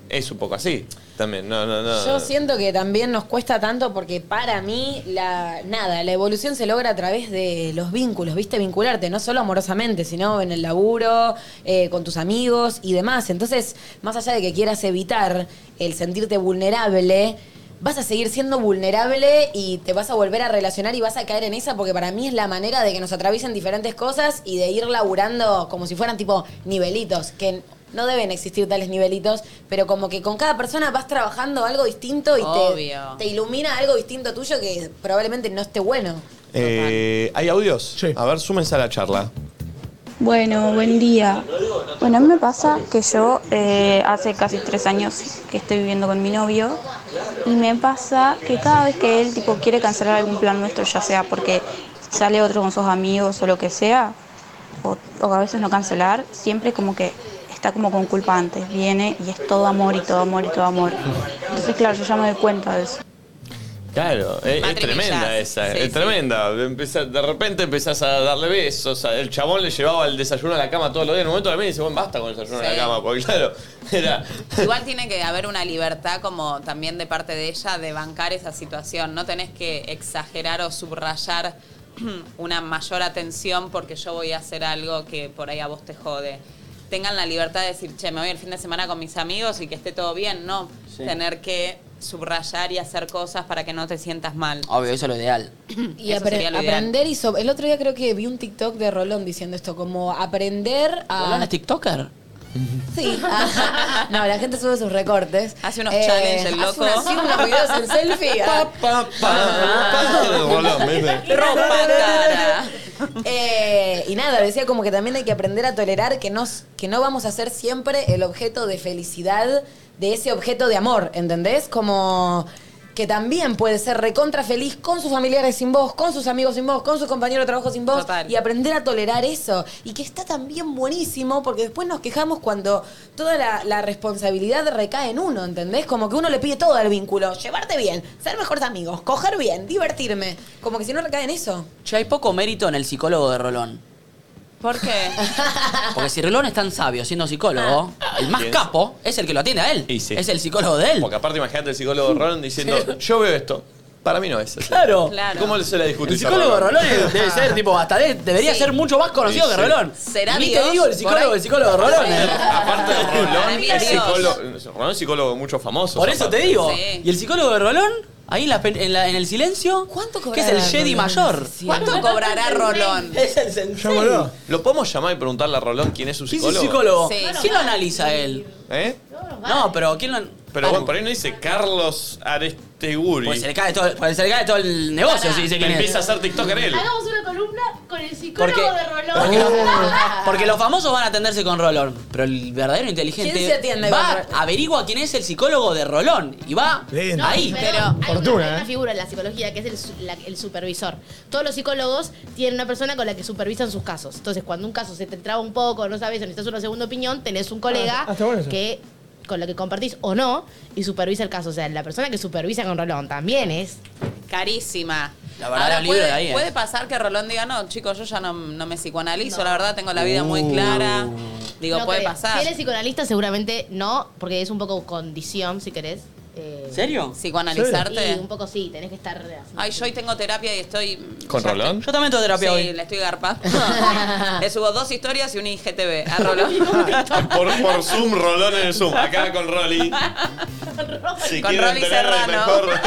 es un poco así también. No, no, no. Yo siento que también nos cuesta tanto porque para mí, la, nada, la evolución se logra a través de los vínculos, ¿viste? Vincularte, no solo amorosamente, sino en el laburo, eh, con tus amigos y demás. Entonces, más allá de que quieras evitar el sentirte vulnerable, vas a seguir siendo vulnerable y te vas a volver a relacionar y vas a caer en esa porque para mí es la manera de que nos atraviesen diferentes cosas y de ir laburando como si fueran tipo nivelitos, que no deben existir tales nivelitos, pero como que con cada persona vas trabajando algo distinto y te, Obvio. te ilumina algo distinto tuyo que probablemente no esté bueno. Eh, ¿Hay audios? Sí. A ver, súmense a la charla. Bueno, buen día. Bueno, a mí me pasa que yo eh, hace casi tres años que estoy viviendo con mi novio y me pasa que cada vez que él tipo quiere cancelar algún plan nuestro, ya sea porque sale otro con sus amigos o lo que sea, o, o a veces no cancelar, siempre como que está como con culpa antes, viene y es todo amor y todo amor y todo amor. Entonces, claro, yo ya me doy cuenta de eso. Claro, es, tremenda esa, Sí, es sí. tremenda. Empezá- de repente empezás a darle besos. a- El chabón le llevaba el desayuno a la cama todos los días. En un momento también dice, bueno, basta con el desayuno a Sí. la cama, porque claro, era. [laughs] Igual tiene que haber una libertad como también de parte de ella de bancar esa situación. No tenés que exagerar o subrayar [clears throat] una mayor atención porque yo voy a hacer algo que por ahí a vos te jode. Tengan la libertad de decir, che, me voy el fin de semana con mis amigos y que esté todo bien. No tener que subrayar y hacer cosas para que no te sientas mal. Obvio, eso es lo ideal. [clears throat] Y Eso apre- sería lo ideal. aprender y so- el otro día creo que vi un TikTok de Rolón diciendo esto, como aprender a... ¿Rolón es TikToker? Sí. no, la gente sube sus recortes. Hace unos challenge, el hace loco. unos videos en selfie. ah. Pa, pa, pa, el. ¡Ropa cara! Eh, y nada, decía como que también hay que aprender a tolerar que, nos, que no vamos a ser siempre el objeto de felicidad de ese objeto de amor, ¿entendés? Como que también puede ser recontra feliz con sus familiares sin vos, con sus amigos sin vos, con sus compañeros de trabajo sin vos, Total. y aprender a tolerar eso. Y que está también buenísimo porque después nos quejamos cuando toda la, la responsabilidad recae en uno, ¿entendés? Como que uno le pide todo al vínculo, llevarte bien, ser mejores amigos, coger bien, divertirme. Como que si no recae en eso. Che, hay poco mérito en el psicólogo de Rolón. ¿Por qué? [laughs] Porque si Rolón es tan sabio siendo psicólogo, el más capo es el que lo atiende a él. Y sí. Es el psicólogo de él. Porque aparte, imagínate el psicólogo de Rolón diciendo, yo veo esto. Para mí no es así. Claro. Claro. ¿Cómo se la El discutís a psicólogo de Rolón debe ser, tipo, hasta de- debería Sí. ser mucho más conocido Sí, que sí. Rolón. ¿Será Ni Dios? te digo el Por psicólogo, ahí. el psicólogo de Rolón. Sí. ¿eh? Aparte de Para Rolón, mí es es Dios. psicólogo, Rolón es psicólogo de muchos famosos. Por eso te aparte. digo. Sí. Y el psicólogo de Rolón, ahí en, la pe- en, la- en el silencio, ¿Cuánto que es el cobrará Jedi Rolón? mayor. Sí. ¿Cuánto cobrará Rolón? Es el sensei. Llámalo. ¿Lo podemos llamar y preguntarle a Rolón quién es su ¿Quién es psicólogo? el psicólogo? Sí. ¿Quién lo analiza él? ¿Eh? No, pero ¿quién lo Pero bueno, por ahí no dice Carlos Aresteguri. Pues se le cae todo, pues se le cae todo el negocio si dice Que quién es. empieza a ser TikToker él. Hagamos una columna con el psicólogo Porque, de Rolón. porque, los, [laughs] porque los famosos van a atenderse con Rolón, pero el verdadero inteligente ¿Quién se atiende va, Rolón? averigua quién es el psicólogo de Rolón y va. No, ahí. pero, hay, Fortuna, una, hay ¿eh? una figura en la psicología que es el, su- la- el supervisor. Todos los psicólogos tienen una persona con la que supervisan sus casos. Entonces, cuando un caso se te traba un poco, no sabes, o necesitas una segunda opinión, tenés un colega Ah, está bueno eso. que con lo que compartís o no y supervisa el caso. O sea, la persona que supervisa con Rolón también es. Carísima. La verdad, Ahora el libro puede, de ahí, ¿eh? puede pasar que Rolón diga, no, chicos, yo ya no, no me psicoanalizo, la verdad, tengo la vida muy clara. Digo, No puede creo. pasar. Si él es psicoanalista, seguramente no, porque es un poco condición, si querés. Eh, ¿En serio? Psicoanalizarte. Y un poco sí, tenés que estar. haciendo- Ay, yo hoy tengo terapia y estoy ¿Con Rolón? Yo también tengo terapia Sí, hoy. le estoy garpa. [laughs] le subo dos historias y un IGTV a Rolón. [laughs] Por, por Zoom, Rolón en el Zoom. Acá con Rolly. Si Con quieren Rolly tener el Serrano. mejor... [laughs]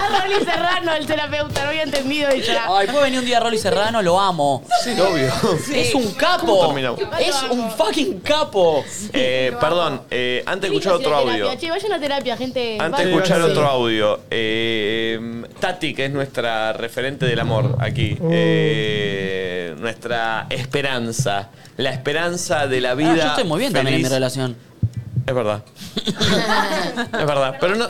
A Rolly Serrano, el terapeuta, no había entendido y ya. Ay, puede venir un día Rolly Serrano, lo amo. Sí, obvio. Es un ¿Cómo capo. terminamos? Es un fucking capo. Eh, perdón, eh, antes de escuchar otro audio. Che, vayan a terapia, gente. Antes de Vayan. escuchar sí. otro audio, eh, Tati, que es nuestra referente del amor aquí, Uh. eh, nuestra esperanza, la esperanza de la vida. Ah, yo estoy muy bien también en mi relación. Es verdad. es verdad, pero no.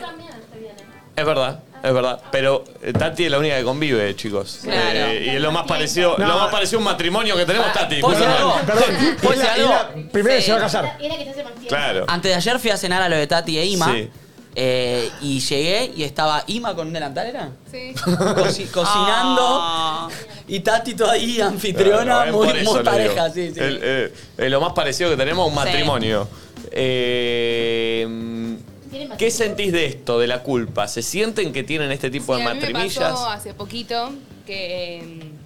Es verdad, es verdad. Pero eh, Tati es la única que convive, chicos. Claro. Eh, y es lo más parecido, No. lo más parecido a un matrimonio que tenemos, Tati. ¿puedo decir Perdón. algo? Perdón, [laughs] ¿Puedo y la- decir y la algo? primera Sí. se va a casar. Era que se hace. Claro. Antes de ayer fui a cenar a lo de Tati e Ima. Sí. eh, y llegué y estaba Ima con un delantal, ¿era? Sí. Coci- [laughs] cocinando. Ah. Y Tati toda ahí, anfitriona, muy, por eso muy le pareja, digo. sí, sí. El, eh, eh, lo más parecido que tenemos a un Sí. matrimonio. Eh, ¿Qué sentís de esto, de la culpa? ¿Se sienten que tienen este tipo Sí, de a mí me matrimillas? pasó hace poquito que, eh,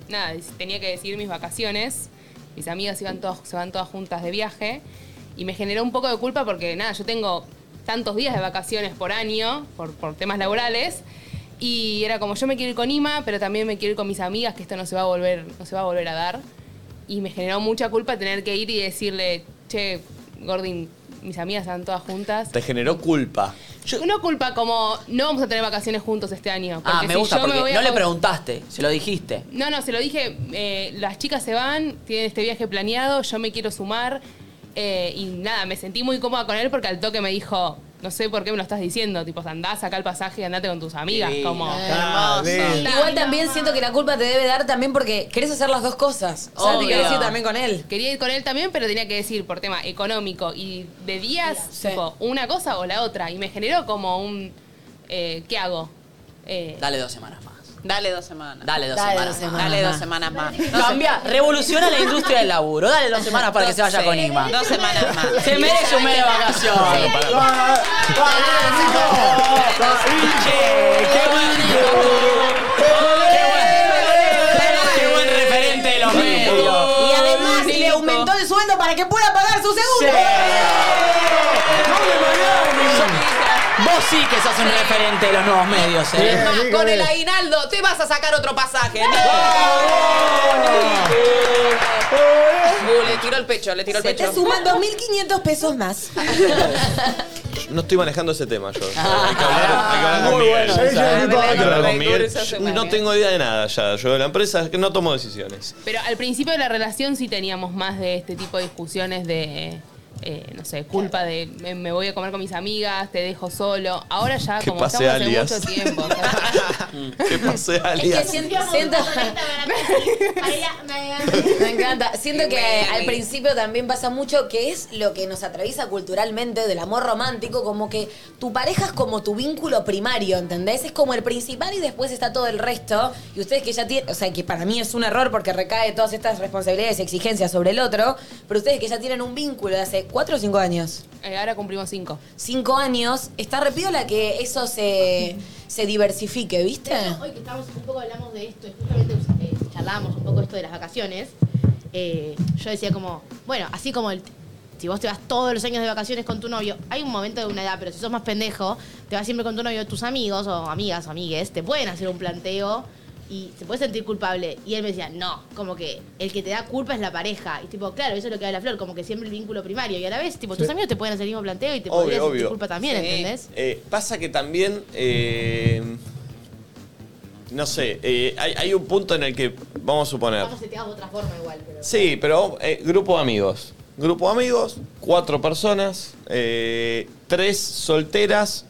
nada, tenía que decidir mis vacaciones. Mis amigas iban todas, se van todas juntas de viaje. Y me generó un poco de culpa porque, nada, yo tengo tantos días de vacaciones por año, por, por temas laborales. Y era como, yo me quiero ir con Ima, pero también me quiero ir con mis amigas, que esto no se va a volver, no se va a volver a dar. Y me generó mucha culpa tener que ir y decirle, che, Gordin, mis amigas están todas juntas. Te generó culpa. Una culpa como no vamos a tener vacaciones juntos este año. Ah, porque me si gusta yo me porque voy a no le preguntaste, se lo dijiste. No, no, se lo dije. eh, las chicas se van, tienen este viaje planeado, yo me quiero sumar. Eh, y nada, me sentí muy cómoda con él porque al toque me dijo, no sé por qué me lo estás diciendo, tipo, andá, saca el pasaje y andate con tus amigas. Sí. Como, Ah. Igual también siento que la culpa te debe dar también porque querés hacer las dos cosas. O sea, te querés ir también con él. Quería ir con él también, pero tenía que decir por tema económico y de días, Sí. tipo, una cosa o la otra. Y me generó como un, eh, ¿qué hago? Eh, Dale dos semanas más. Dale dos semanas. Dale dos Dale semanas. dos más. semanas. Dale dos más. semanas más. Cambia, revoluciona la industria del laburo. Dale dos semanas para que se vaya Sí, con Ima. Dos semanas más. Se merece un mes de vacaciones. ¡Qué buen ¡Qué buen referente de los medios! Y además le aumentó el sueldo para que pueda pagar su segundo. Vos sí que sos un referente de los nuevos medios, ¿eh? Es más, con el aguinaldo te vas a sacar otro pasaje. Uh, le tiró el pecho, le tiró el Se te pecho. suman 2.500 pesos más. No estoy manejando ese tema yo. hay que hablar, hay que hablar con Miguel. Hay que hablar con Miguel. No tengo idea de nada ya. Yo de la empresa es que no tomo decisiones. Pero al principio de la relación sí teníamos más de este tipo de discusiones de, eh, no sé, culpa de me, me voy a comer con mis amigas, te dejo solo. Ahora ya Que como pase estamos hace alias. mucho tiempo. [laughs] o sea, ¿Qué pasé, Es que alias? siento, siento- [laughs] [laughs] me encanta. Siento que al principio también pasa mucho que es lo que nos atraviesa culturalmente del amor romántico, como que tu pareja es como tu vínculo primario, ¿entendés? Es como el principal y después está todo el resto. Y ustedes que ya tienen, o sea, que para mí es un error porque recae todas estas responsabilidades y exigencias sobre el otro, pero ustedes que ya tienen un vínculo de hace cuatro o cinco años. eh, ahora cumplimos cinco. Cinco años, está repiola que eso se, se diversifique, ¿viste? Hoy que estamos un poco hablamos de esto, justamente eh, charlábamos un poco esto de las vacaciones. eh, yo decía como, bueno, así como el, si vos te vas todos los años de vacaciones con tu novio, hay un momento de una edad, pero si sos más pendejo, te vas siempre con tu novio, tus amigos o amigas o amigues, te pueden hacer un planteo y se puede sentir culpable. Y él me decía, no, como que el que te da culpa es la pareja. Y tipo, claro, eso es lo que habla Flor, como que siempre el vínculo primario. Y a la vez, tipo, tus amigos te pueden hacer el mismo planteo y te podrías sentir culpa también. ¿entendés? Eh, pasa que también, eh, no sé, eh, hay, hay un punto en el que, vamos a suponer, Vamos a de otra forma igual, pero... sí, pero eh, grupo de amigos, grupo de amigos, cuatro personas, eh, tres solteras,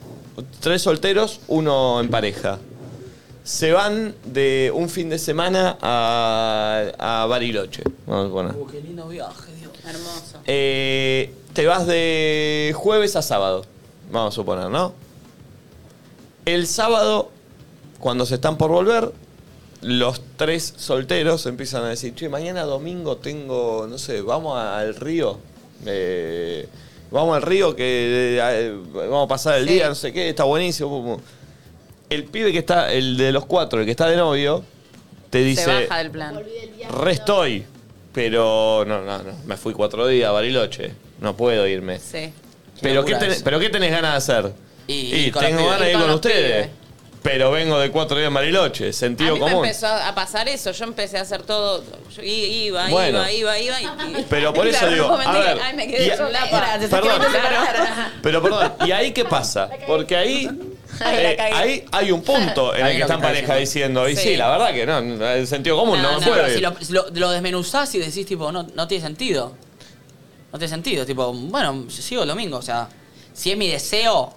tres solteros, uno en pareja. Se van de un fin de semana a, a Bariloche. Vamos a suponer. Uh, qué lindo viaje, Dios. Hermoso. Eh, te vas de jueves a sábado, vamos a suponer, ¿no? El sábado, cuando se están por volver, los tres solteros empiezan a decir, che, mañana domingo tengo, no sé, vamos al río. Eh, vamos al río que eh, vamos a pasar el Sí. día, no sé qué, está buenísimo. El pibe que está, el de los cuatro, el que está de novio, te Se dice, baja del plan. re estoy, pero no, no, no, me fui cuatro días a Bariloche, no puedo irme. Sí. Pero ¿qué, tenés. ¿Pero qué tenés ganas de hacer? Y- tengo ganas de ir con ustedes. pibes. Pero vengo de cuatro días A sentido mí me común. empezó a pasar eso. Yo empecé a hacer todo. Yo iba, Bueno. iba, iba, iba. y- Pero por [laughs] eso digo, no a mentira, ver, Ay, me quedé y- solapa. Perdón, pero perdón, ¿y ahí qué pasa? Porque ahí, [laughs] Ay, la eh, cagué. ahí hay un punto [laughs] en Ahí el que lo que están está pareja diciendo, y sí. Sí. la verdad que no, el sentido común no, No, me no, puede Pero ir. si lo, si lo- lo desmenuzás y decís, tipo, no, no tiene sentido. No tiene sentido. Tipo, bueno, sigo el domingo. O sea, si es mi deseo,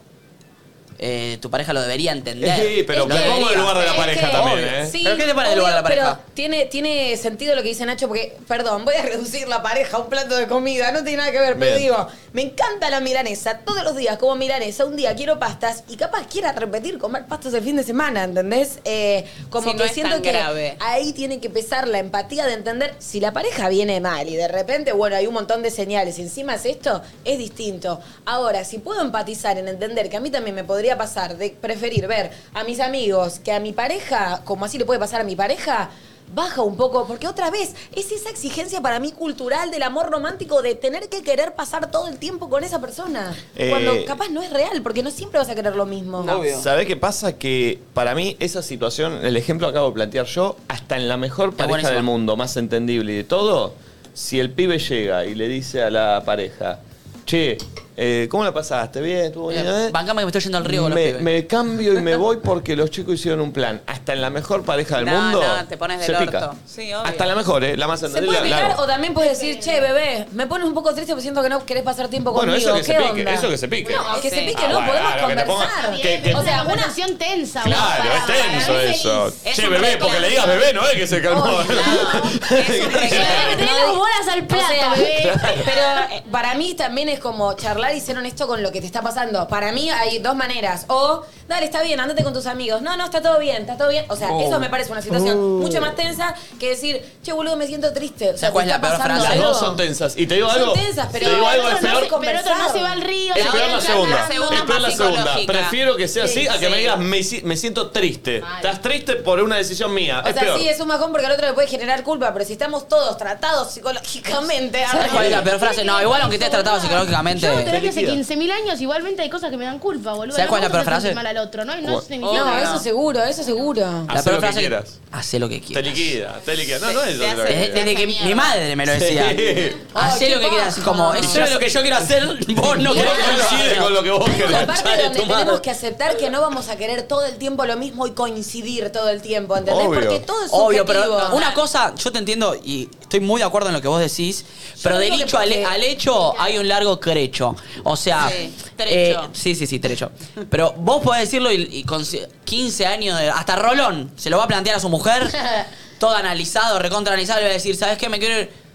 eh, tu pareja lo debería entender. Sí, pero Lo me pongo en debería. el lugar de la Es pareja que- también, obvio. ¿eh? Sí, ¿Pero qué te pone del lugar de la obvio, pareja? Pero tiene, tiene sentido lo que dice Nacho, porque, perdón, voy a reducir la pareja a un plato de comida, no tiene nada que ver, pero Bien. digo, me encanta la milanesa, todos los días como milanesa, un día quiero pastas y capaz quiera repetir comer pastas el fin de semana, ¿entendés? Eh, como Sí, que no siento que grave. ahí tiene que pesar la empatía de entender si la pareja viene mal y de repente, bueno, hay un montón de señales y encima es esto, es distinto. Ahora, si puedo empatizar en entender que a mí también me podría pasar de preferir ver a mis amigos que a mi pareja, como así le puede pasar a mi pareja, baja un poco, porque otra vez es esa exigencia para mí cultural del amor romántico de tener que querer pasar todo el tiempo con esa persona. Eh, cuando capaz no es real, porque no siempre vas a querer lo mismo. Obvio. ¿Sabés qué pasa? Que para mí esa situación, el ejemplo que acabo de plantear yo, hasta en la mejor pareja buenísimo. del mundo, más entendible y de todo, si el pibe llega y le dice a la pareja, che, eh, ¿cómo la pasaste? ¿Bien? ¿Estuvo bien? Eh, eh?" Bancame que me estoy yendo al río con los me, pibes. me cambio y me [laughs] voy porque los chicos hicieron un plan. Hasta en la mejor pareja del No, mundo. no, te pones del se pica. orto. Sí, obvio. Hasta la mejor, ¿eh? La más Se puede picar o también puedes decir, che, bebé, me pones un poco triste porque siento que no querés pasar tiempo Bueno, conmigo. eso que se ¿Qué pique, onda? eso que se pique. No, que se pique, Ah, no, bueno, podemos claro, que te ponga- conversar. que- que- o sea, una una conversación tensa. Claro, es tenso eso. Es che, un bebé, porque le digas bebé, no es que se calmó. [laughs] Tenés las bolas al plato, bebé. Pero eh, para mí también es como charlar y ser honesto con lo que te está pasando. Para mí hay dos maneras. O, dale, está bien, andate con tus amigos. No, no, está todo bien, está todo bien. O sea, Oh. eso me parece una situación mucho más tensa que decir, che, boludo, me siento triste. O sea, ¿Sabes cuál ¿te es está la peor pasando frase? Las dos son tensas. Y te digo Son algo. tensas, pero te digo algo, el es peor. Pero otro no se va al río. Es La peor la segunda. es peor la segunda. Prefiero que sea así Sí, a que me digas me, si- me siento triste. Estás triste por una decisión mía. O es sea, peor. sí, es un bajón porque al otro le puede generar culpa, pero si estamos todos tratados psicológicamente. ¿Sabes cuál es la peor frase? No, igual aunque estés tratado psicológicamente. Hace liquida. 15.000 años, igualmente hay cosas que me dan culpa, boludo. ¿Sabes cuál es la No peor frase? mal al otro, ¿no? No No, que eso seguro, eso seguro. La Hacé peor lo que frase quieras. Hacé lo que Te quieras. liquida, te liquida. No, no es te hace- Desde, desde que mi madre me lo decía. Sí. Hacé lo que quieras. Como, eso es lo que yo quiero hacer, [laughs] vos no No querés coincide con lo que vos querés. una parte Chale, donde tenemos que aceptar que no vamos a querer todo el tiempo lo mismo y coincidir todo el tiempo, ¿entendés? Porque todo es Obvio, pero una cosa, yo te entiendo y estoy muy de acuerdo en lo que vos decís, pero del dicho al, hecho hay un largo trecho. O sea, Sí, trecho. eh, sí, sí, sí, trecho. Pero vos podés decirlo y, y con 15 años, de, hasta Rolón, se lo va a plantear a su mujer, [laughs] todo analizado, recontra analizado, y va a decir, ¿sabes qué? Me quiero ir.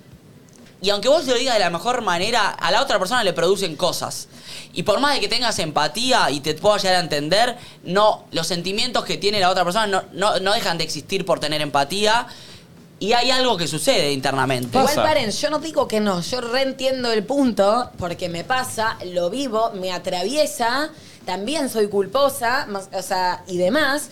Y aunque vos lo digas de la mejor manera, a la otra persona le producen cosas. Y por más de que tengas empatía y te pueda llegar a entender, no, los sentimientos que tiene la otra persona no, no, no dejan de existir por tener empatía. Y hay algo que sucede internamente. Igual Pasa. paren, yo no digo que no, yo reentiendo el punto, porque me pasa, lo vivo, me atraviesa, también soy culposa, más- o sea, y demás,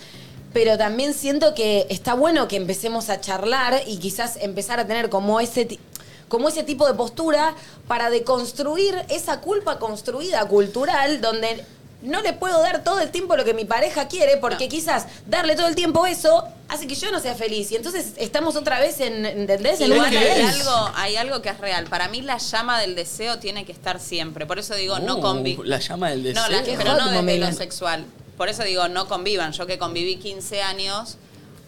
pero también siento que está bueno que empecemos a charlar y quizás empezar a tener como ese ti- como ese tipo de postura para deconstruir esa culpa construida cultural donde no le puedo dar todo el tiempo lo que mi pareja quiere porque quizás darle todo el tiempo eso hace que yo no sea feliz y entonces estamos otra vez en ¿entendés? En Igual hay algo, hay algo que es real. Para mí la llama del deseo tiene que estar siempre. Por eso digo, no Uh, convivan. La llama del deseo. No, la- pero no desde lo sexual. Por eso digo, no convivan. Yo que conviví 15 años,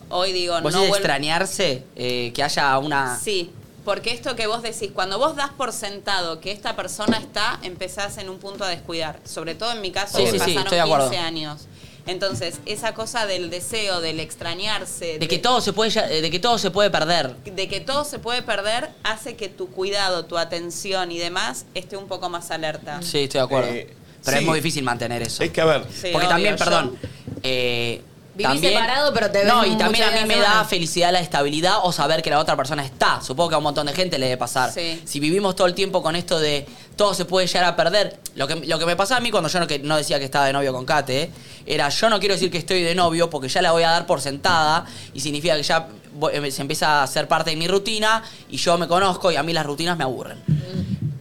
hoy digo, ¿Vos no decís vuelvo- extrañarse? eh, que haya una... Sí, porque esto que vos decís, cuando vos das por sentado que esta persona está, empezás en un punto a descuidar. Sobre todo en mi caso, Sí, que sí, sí, pasaron estoy de acuerdo. 15 años. Entonces, esa cosa del deseo, del extrañarse, De que todo se puede, ya- de que todo se puede perder. de que todo se puede perder, hace que tu cuidado, tu atención y demás esté un poco más alerta. Sí, estoy de acuerdo. Eh, pero sí. es muy difícil mantener eso. Es que a ver. Sí, Porque obvio, también, yo- perdón, eh, Vivís también- separado, pero te ves No, y también a mí me da felicidad la estabilidad o saber que la otra persona está. Supongo que a un montón de gente le debe pasar. Sí. Si vivimos todo el tiempo con esto de todo se puede llegar a perder, lo que, lo que me pasaba a mí cuando yo no, que, no decía que estaba de novio con Kate, era yo no quiero decir que estoy de novio porque ya la voy a dar por sentada y significa que ya eh, se empieza a ser parte de mi rutina y yo me conozco y a mí las rutinas me aburren.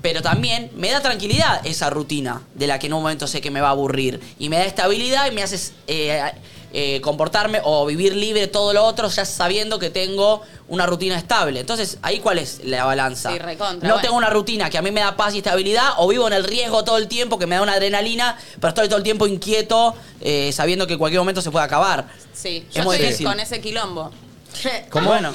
Pero también me da tranquilidad esa rutina de la que en un momento sé que me va a aburrir. Y me da estabilidad y me hace eh, eh, comportarme o vivir libre todo lo otro ya sabiendo que tengo una rutina estable. Entonces, ¿ahí cuál es la balanza? Sí, recontra, no bueno. tengo una rutina que a mí me da paz y estabilidad o vivo en el riesgo todo el tiempo que me da una adrenalina, pero estoy todo el tiempo inquieto eh, sabiendo que en cualquier momento se puede acabar. Sí, Es yo muy estoy difícil. con ese quilombo. [laughs] ¿Cómo? Bueno,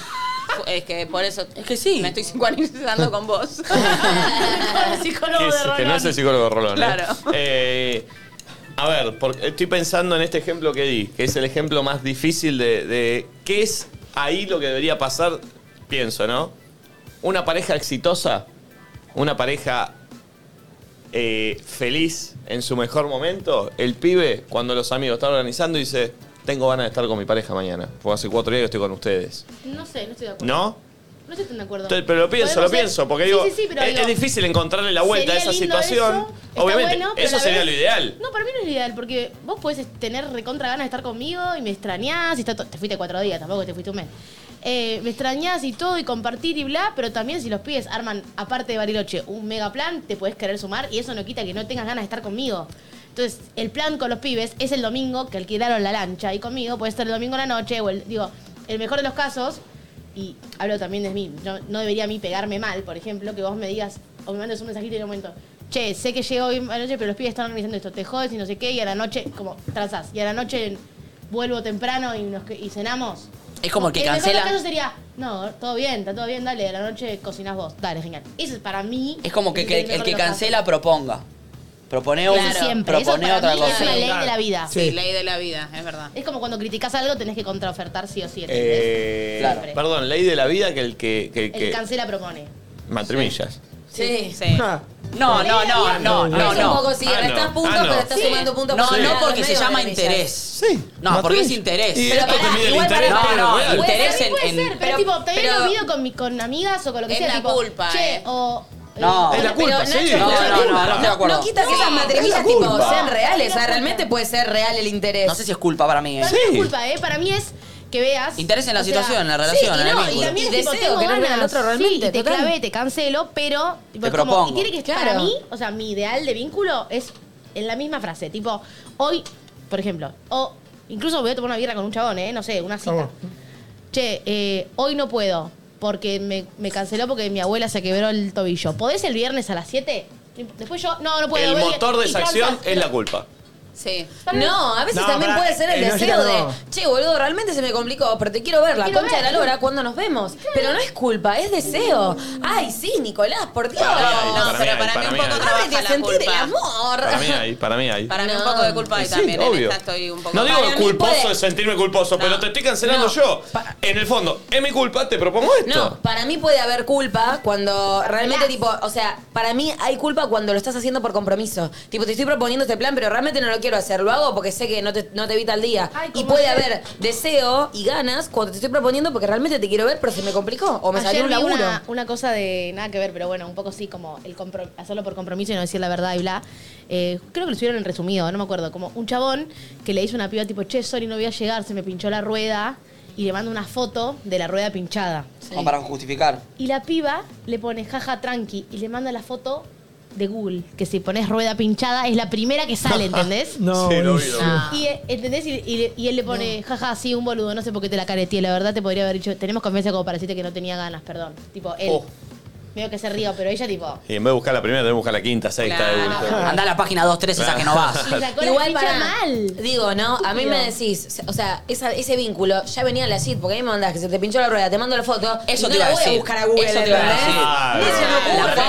Es que por eso es que sí. me estoy psicoanalizando con vos. El [laughs] [laughs] psicólogo Que, de es- que Rolón. no es el psicólogo Rolón. ¿eh? Claro. Eh, a ver, porque estoy pensando en este ejemplo que di, que es el ejemplo más difícil de, de qué es ahí lo que debería pasar, pienso, ¿no? Una pareja exitosa, una pareja eh, feliz en su mejor momento, el pibe, cuando los amigos están organizando, dice, tengo ganas de estar con mi pareja mañana, porque hace cuatro días que estoy con ustedes. No sé, no estoy de acuerdo. ¿No? No estoy tan de acuerdo. Pero lo pienso, Podemos lo ser- pienso, porque Sí, digo, sí, sí, pero es, digo, es difícil encontrarle la vuelta a sería esa lindo situación. eso, está Obviamente, bueno, pero eso a la sería vez- lo ideal. No, para mí no es lo ideal, porque vos podés tener recontra ganas de estar conmigo y me extrañás y está to- te fuiste cuatro días, tampoco te fuiste un mes. Eh, me extrañás y todo y compartir y bla, pero también si los pibes arman, aparte de Bariloche, un mega plan, te podés querer sumar y eso no quita que no tengas ganas de estar conmigo. Entonces, el plan con los pibes es el domingo que alquilaron la lancha y conmigo puede ser el domingo en la noche o el, digo, el mejor de los casos, y hablo también de mí, no, no debería a mí pegarme mal, por ejemplo, que vos me digas o me mandes un mensajito y en un momento, che, sé que llego hoy a la noche, pero los pibes están organizando esto, te jodes y no sé qué, y a la noche, como trazás, y a la noche vuelvo temprano y, nos, y cenamos. Es como el que los cancela. casos sería, no, todo bien, está todo bien, dale, a la noche cocinás vos, dale, genial. Eso es para mí. Es como que, el que el cancela proponga. Propone un, siempre, eso propone para otra mí cosa. es una ley de la vida. Sí, ley de la vida, es verdad. Es como cuando criticas algo, tenés que contraofertar sí o sí. ¿entendés? Eh, Claro. Perdón, ley de la vida que el que. que, el que cancela propone. matrimillas. Sí. Sí. Ah, No, no, no, no, no, es un no. poco sí, Ah, restás no. puntos, Ah, no. pero estás Sí. sumando puntos No, por no lado, porque se llama de interés. Sí. No, porque es interés. Y Pero esto te mide el igual interés. pará, No, no, real. interés Puede ser, en- puede en- ser, pero, pero- tipo, te pero- he movido con, mi- con amigas o con lo que Es sea. la tipo, culpa, Che, eh. o. No. Es la culpa, Pero, sí. Nacho, No, no, no, no estoy de acuerdo. No quita que No, esas es matrimillas la tipo culpa. sean reales, o sea, realmente puede ser real el interés. No sé si es culpa para mí. eh. Para mí no es culpa, ¿eh? Para mí es que veas. Interés en la o sea, situación, en la sí, relación, y en el no, vínculo. y también Y es tipo, deseo tengo que no vean al ganas. otro realmente, Sí, te total. clavé, te cancelo, pero. tipo, Te es como- propongo. y tiene que estar Claro. para mí, o sea, mi ideal de vínculo es en la misma frase. Tipo, hoy, por ejemplo, o incluso voy a tomar una birra con un chabón, ¿eh? No sé, una cita. Che, eh, hoy no puedo porque me, me canceló porque mi abuela se quebró el tobillo. ¿Podés el viernes a las 7? Después yo, no, no puedo. El voy- motor de y esa acción es la culpa. Sí. No, a veces No, también pará, puede ser el eh, no, deseo de, no. che, boludo, realmente se me complicó, pero te quiero ver, la Quiero concha ver. de la lora, ¿cuándo nos vemos? Pero no es culpa, es deseo. Ay, sí, Nicolás, por Dios. Para mí hay, No, para mí pero hay, para mí para un mí poco hay. trabaja Ábrete a la sentir el culpa. amor. Para mí hay, para mí hay. Para mí un No. poco de culpa hay Sí, también. En obvio. esta estoy un poco. No digo Para que mí culposo puede- es sentirme culposo, pero te estoy cancelando No. yo. Pa- En el fondo, es mi culpa, te propongo esto. No, para mí puede haber culpa cuando realmente, tipo, o sea, para mí hay culpa cuando lo estás haciendo por compromiso. Tipo, te estoy proponiendo este plan, pero realmente no lo quiero hacer. Lo hago porque sé que no te, no te evita el día. Ay, y como puede ayer. haber deseo y ganas cuando te estoy proponiendo porque realmente te quiero ver, pero se me complicó. O me Ayer salió un vi laburo. Una, una cosa de nada que ver, pero bueno, un poco sí, como el compro- hacerlo por compromiso y no decir la verdad y bla. Eh, creo que lo subieron en resumido, no me acuerdo. Como un chabón que le hizo una piba tipo, che, sorry, no voy a llegar, se me pinchó la rueda. Y le manda una foto de la rueda pinchada. Como para justificar. Y la piba le pone jaja tranqui y le manda la foto de Google, que si pones rueda pinchada es la primera que sale, [laughs] ¿entendés? No, Sí, lo vi, buenísimo. lo vi. Y, eh, ¿entendés? Y, y- y él le pone, jaja, sí, un boludo, no sé por qué te la careteé, la verdad te podría haber dicho, tenemos confianza como para decirte que no tenía ganas, perdón. Tipo, él. Oh. Medio que se río, pero ella tipo... Y en vez de buscar la primera, tenés que buscar la quinta, sexta. Claro. de. Anda a la página 2, 3, esa que no vas. Igual para mal. Digo, ¿no? A mí me decís, o sea, esa- ese vínculo ya venía en la CID, porque a mí me mandás que se te pinchó la rueda, te mando la foto. Eso y te no iba la a voy a decir. buscar a Google, Eso te iba a ¿entendés? decir. Claro. Ni se me ocurre. La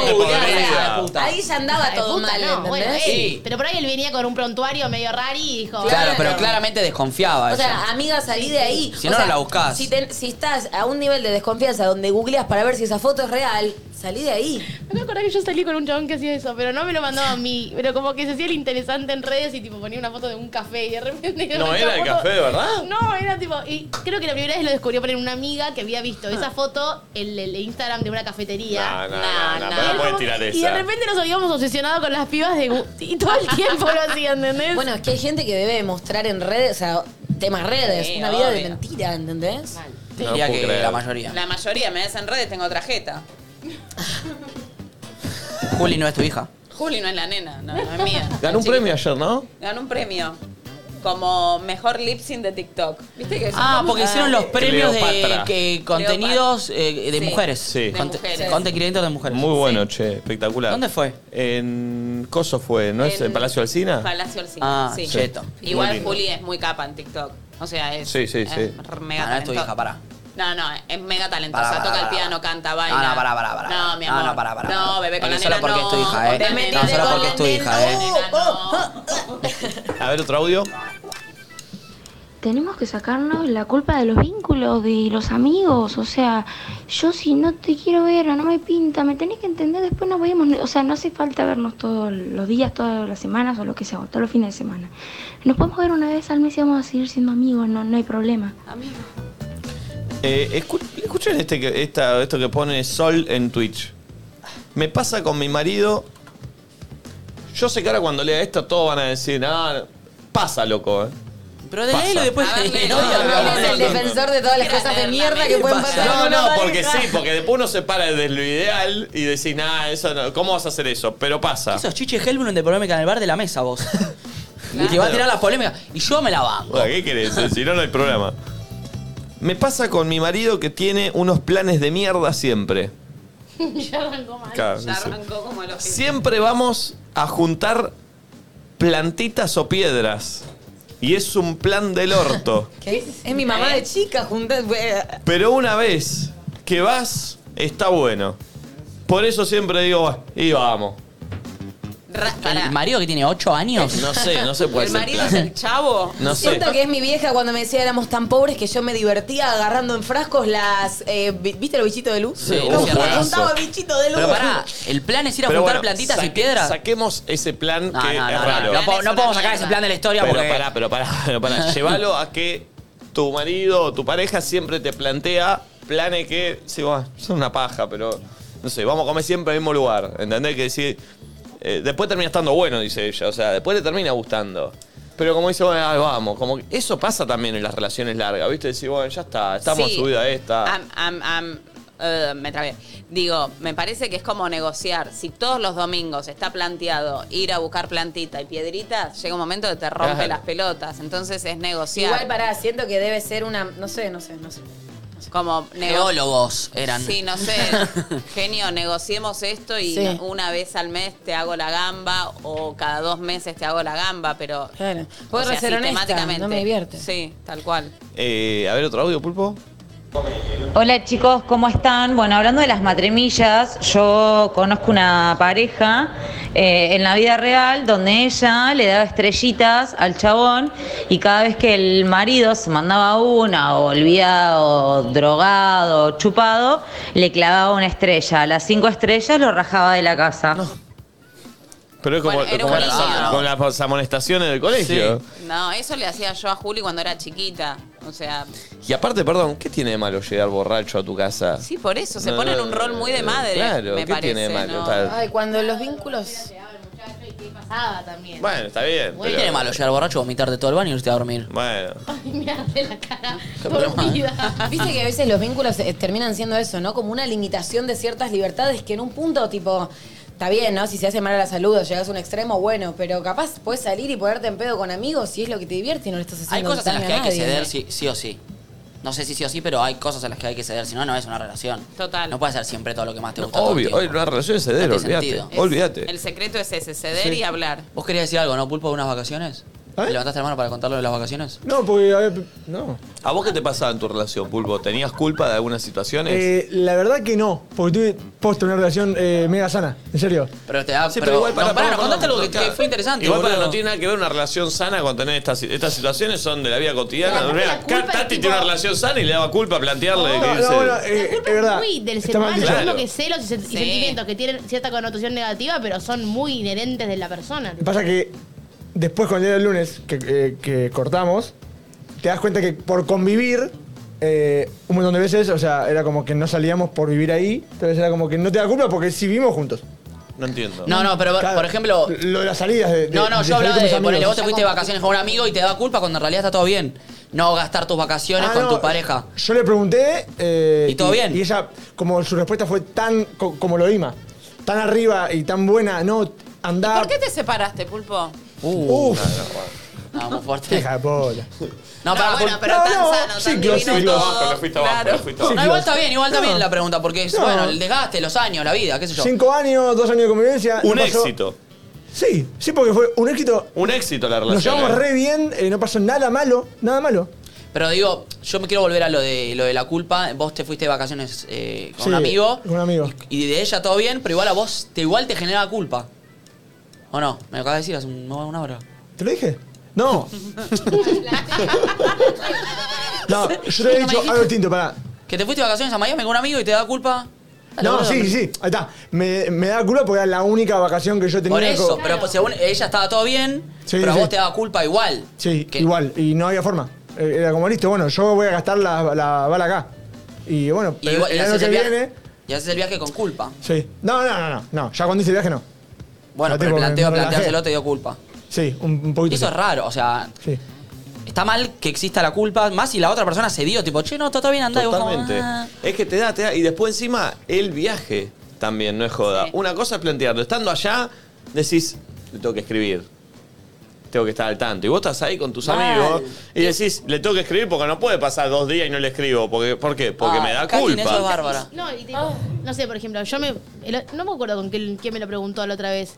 foto puta. Ahí ya andaba todo puta, mal, no, ¿entendés? bueno, él. Sí. Pero por ahí él venía con un prontuario medio rari y dijo... Claro, pero claramente desconfiaba. O ella. sea, amiga, salí de ahí. Si O no, sea, no la buscás. Si, si estás a un nivel de desconfianza donde googleas para ver si esa foto es real, salí de ahí. Me acuerdo que yo salí con un chabón que hacía eso, pero no me lo mandaba a mí. Pero como que se hacía el interesante en redes y tipo ponía una foto de un café y de repente... No esa era el foto- café, ¿de verdad? No, era tipo... Y creo que la primera vez lo descubrió por una amiga que había visto Ah. esa foto en el Instagram de una cafetería. No, no, Nah, no, no, no él puedes como- tirar Y de esa. repente nos habíamos obsesionado con las pibas de... Y todo el tiempo lo hacía, ¿entendés? Bueno, es que hay gente que debe mostrar en redes, o sea, temas redes, Sí, una vida de obvio. mentira, ¿entendés? Mal. No diría puedo que creer. la mayoría. La mayoría me ves en redes, tengo tarjeta. Juli no es tu hija. Juli no es la nena, no, no es mía. Ganó un Chiquita. premio ayer, ¿no? Ganó un premio. Como mejor lip sync de TikTok. ¿Viste que Ah, porque hicieron los premios de Cleopatra. que, contenidos eh, de Sí. mujeres. Sí. De Conte- mujeres. Creator de mujeres. Muy bueno, che, espectacular. ¿Dónde fue? En Coso fue, ¿no es en Palacio Alsina? Palacio Alcina. Ah, sí. cheto. Muy Igual lindo. Juli es muy capa en TikTok. O sea, es. Sí, sí, es sí. Mega Ah, no es tu talentosa. hija, pará. No, no, es mega talentosa. Toca el piano, canta, baila. No, no, pará, pará, pará. No, mi No, amor. no, pará, pará. No, bebé, con la solo nena porque no. es tu hija, ¿eh? No, solo porque es tu hija, ¿eh? no. A ver, otro audio. Tenemos que sacarnos la culpa de los vínculos, de los amigos. O sea, yo si no te quiero ver o no me pinta, me tenés que entender, después nos vemos. O sea, no hace falta vernos todos los días, todas las semanas o lo que sea, o todos los fines de semana. Nos podemos ver una vez al mes y vamos a seguir siendo amigos, no, no hay problema. Amigo. Eh, escu- escuchen este que, esta, esto que pone Sol en Twitch. Me pasa con mi marido. Yo sé que ahora cuando lea esto todos van a decir, ah, pasa, loco, ¿eh? Pero de después. No Él es el defensor de todas las Mira, cosas de mierda que ¿qué pueden pasa? pasar. No, una no, porque pareja. sí, porque después uno se para desde lo ideal y decir, nada, eso no, ¿cómo vas a hacer eso? Pero pasa. Esos chiches Hellblum de polémica en el bar de la mesa, vos. [laughs] Y te va a tirar la polémica. Y yo me la banco. Bueno, ¿Qué querés? si no, no hay programa. Me pasa con mi marido que tiene unos planes de mierda siempre. [laughs] ya arrancó mal. Claro, Ya arrancó como el oficio. Siempre vamos a juntar plantitas o piedras. Y es un plan del orto. [laughs] ¿Qué? Es mi mamá de chica junta. Pero una vez que vas, está bueno. Por eso siempre digo, "Bueno, y vamos. El marido que tiene 8 años. No sé, no se puede ¿El marido plan. es el chavo? No sé. Siento que es mi vieja cuando me decía éramos tan pobres que yo me divertía agarrando en frascos las. eh, vi- ¿Viste los bichitos de luz? Sí, Como un juegazo. juntaba bichitos de luz. Pero pará, el plan es ir a Pero juntar bueno, plantitas y saque- piedras. Saquemos ese plan No, que no, es no, raro. no, po- podemos sacar ese plan de la historia Pero porque. pará, pero pará, [laughs] pero pará. [laughs] Llévalo a que tu marido o tu pareja siempre te plantea planes que, sí, bueno, son una paja, pero no sé, vamos a comer siempre en el mismo lugar. ¿Entendés? Que decir, eh, después termina estando bueno, dice ella. O sea, después le termina gustando. Pero como dice, bueno, ay, vamos, como que eso pasa también en las relaciones largas, ¿viste? Decir, bueno, ya está, estamos Sí. subidos a esta. Am- am- am- eh, me trabé. Digo, me parece que es como negociar. Si todos los domingos está planteado ir a buscar plantita y piedritas, llega un momento que te rompe Claro. las pelotas. Entonces es negociar. Igual pará, siento que debe ser una. No sé, no sé, no sé. Como nego- Geólogos eran. Sí, no sé. [laughs] Genio, negociemos esto y Sí. una vez al mes te hago la gamba o cada dos meses te hago la gamba, pero. Claro. Puedo ser honesta, sistemáticamente. no me divierte. Sí, tal cual. Eh, a ver, otro audio, Pulpo. Hola chicos, ¿cómo están? Bueno, hablando de las matrimillas, yo conozco una pareja eh, en la vida real donde ella le daba estrellitas al chabón y cada vez que el marido se mandaba una o olvidado, drogado, chupado, le clavaba una estrella. A las cinco estrellas lo rajaba de la casa. Pero es como, Bueno, era como un las, niño. como las amonestaciones del colegio. No, eso le hacía yo a Juli cuando era chiquita. O sea, Y aparte, perdón, ¿qué tiene de malo llegar borracho a tu casa? sí, por eso. Se No, pone en no, un rol muy de madre. Claro, me ¿qué parece. tiene de malo? ¿no? Está- Ay, cuando los vínculos. ¿Qué pasaba también? Bueno, está bien. ¿Qué pero- tiene malo llegar borracho, vomitar de todo el baño y irte a dormir? Bueno. Ay, me arde la cara [laughs] dormida. Viste que a veces los vínculos eh, terminan siendo eso, ¿no? Como una limitación de ciertas libertades que en un punto, tipo, está bien, ¿no? Si se hace mal a la salud o llegas a un extremo, bueno, pero capaz puedes salir y ponerte en pedo con amigos si es lo que te divierte y no le estás Hay haciendo cosas en las que a hay que ceder sí, sí o sí. No sé si sí o sí, pero hay cosas en las que hay que ceder, si no, no es una relación. Total. No puede ser siempre todo lo que más te gusta. todo el Obvio, tiempo. hoy una relación es ceder, No tiene olvídate. sentido. Es- Olvídate. El secreto es ese, ceder y hablar. ¿Vos querías decir algo, no, Pulpo, de unas vacaciones? ¿Eh? ¿Levantaste la mano para contarlo de las vacaciones? No, porque, a ver, no. ¿A vos qué te pasaba en tu relación, Pulpo? ¿Tenías culpa de algunas situaciones? Eh, la verdad que no, porque tuve posto una relación eh, mega sana, en serio. Pero te da. Sí, pero, para- no, perdón, nos contaste algo que, fue interesante. Igual para boludo. no tiene nada que ver una relación sana con tener estas, estas situaciones, son de la vida cotidiana. La culpa Tati es tipo- tiene una relación sana y le daba culpa plantearle No, que no, bueno, eh, La culpa es verdad. es muy del ser humano, Claro. que celos y, Sí. sentimientos que tienen cierta connotación negativa, pero son muy inherentes de la persona. Pasa que después, cuando era el lunes, que, eh, que cortamos, te das cuenta que por convivir eh, un montón de veces, o sea, era como que no salíamos por vivir ahí, entonces era como que no te da culpa porque sí vivimos juntos. No entiendo. No, no, pero Claro, por ejemplo. Lo de las salidas de. de- No, no, de yo salir hablaba con tus de. Ponele, vos te fuiste de vacaciones con un amigo y te da culpa cuando en realidad está todo bien. No gastar tus vacaciones Ah, con no, tu pareja. Yo le pregunté. eh, ¿Y todo bien? Y ella, como su respuesta fue tan. co- como lo Ima, tan arriba y tan buena, no, andá. ¿Por qué te separaste, Pulpo? Uf, No, muy fuerte. hija de polla. No, para bueno, pero No, tan no, sano, tan ciclo, divino ciclo. Fuiste todo. abajo, le fuiste abajo, Claro. le fuiste Sí, abajo. No, igual está bien, igual está No. bien la pregunta, porque es, No. bueno, el desgaste, los años, la vida, qué sé yo. Cinco años, dos años de convivencia. Un no pasó- éxito. Sí, sí, porque fue un éxito. Un éxito la Nos relación. llevamos ¿eh? re bien, eh, no pasó nada malo, nada malo. Pero digo, yo me quiero volver a lo de lo de la culpa. Vos te fuiste de vacaciones eh, con Sí, un amigo. con un amigo. Y de ella todo bien, pero igual a vos te igual te genera culpa. ¿O no? Me lo acabas de decir hace un- una hora. ¿Te lo dije? No. [laughs] no, yo te he dicho algo distinto, pará. Que te fuiste de vacaciones a Miami con un amigo y te da culpa. Dale, No, boludo. sí, sí, ahí está. Me, me da culpa porque era la única vacación que yo tenía. Por eso, pero pues, según ella estaba todo bien, Sí, pero a sí. vos te daba culpa igual. Sí, igual, y no había forma. Eh, Era como listo, bueno, yo voy a gastar la, la bala acá. Y bueno, Y, pero igual- y el año haces que el viaje, viene. y haces el viaje con culpa. Sí. No, no, no, no, no. Ya cuando hice el viaje no. Bueno, pero el planteo, planteárselo te dio culpa. Sí, un, un poquito. Y eso sí. es raro, o sea, Sí. está mal que exista la culpa, más si la otra persona se dio, tipo, che, no, todo está bien, andá. y vos Totalmente. "Ah". Es que te da, te da. Y después encima, el viaje también, no es joda. Sí. Una cosa es plantearlo. Estando allá, decís, le tengo que escribir. Tengo que estar al tanto. Y vos estás ahí con tus Mal. amigos y decís, le tengo que escribir porque no puede pasar dos días y no le escribo. Porque, ¿Por qué? Porque Ah, me da culpa. eso es bárbara. No, y tipo, no sé, por ejemplo, yo me. el- no me acuerdo con quién, quién me lo preguntó la otra vez.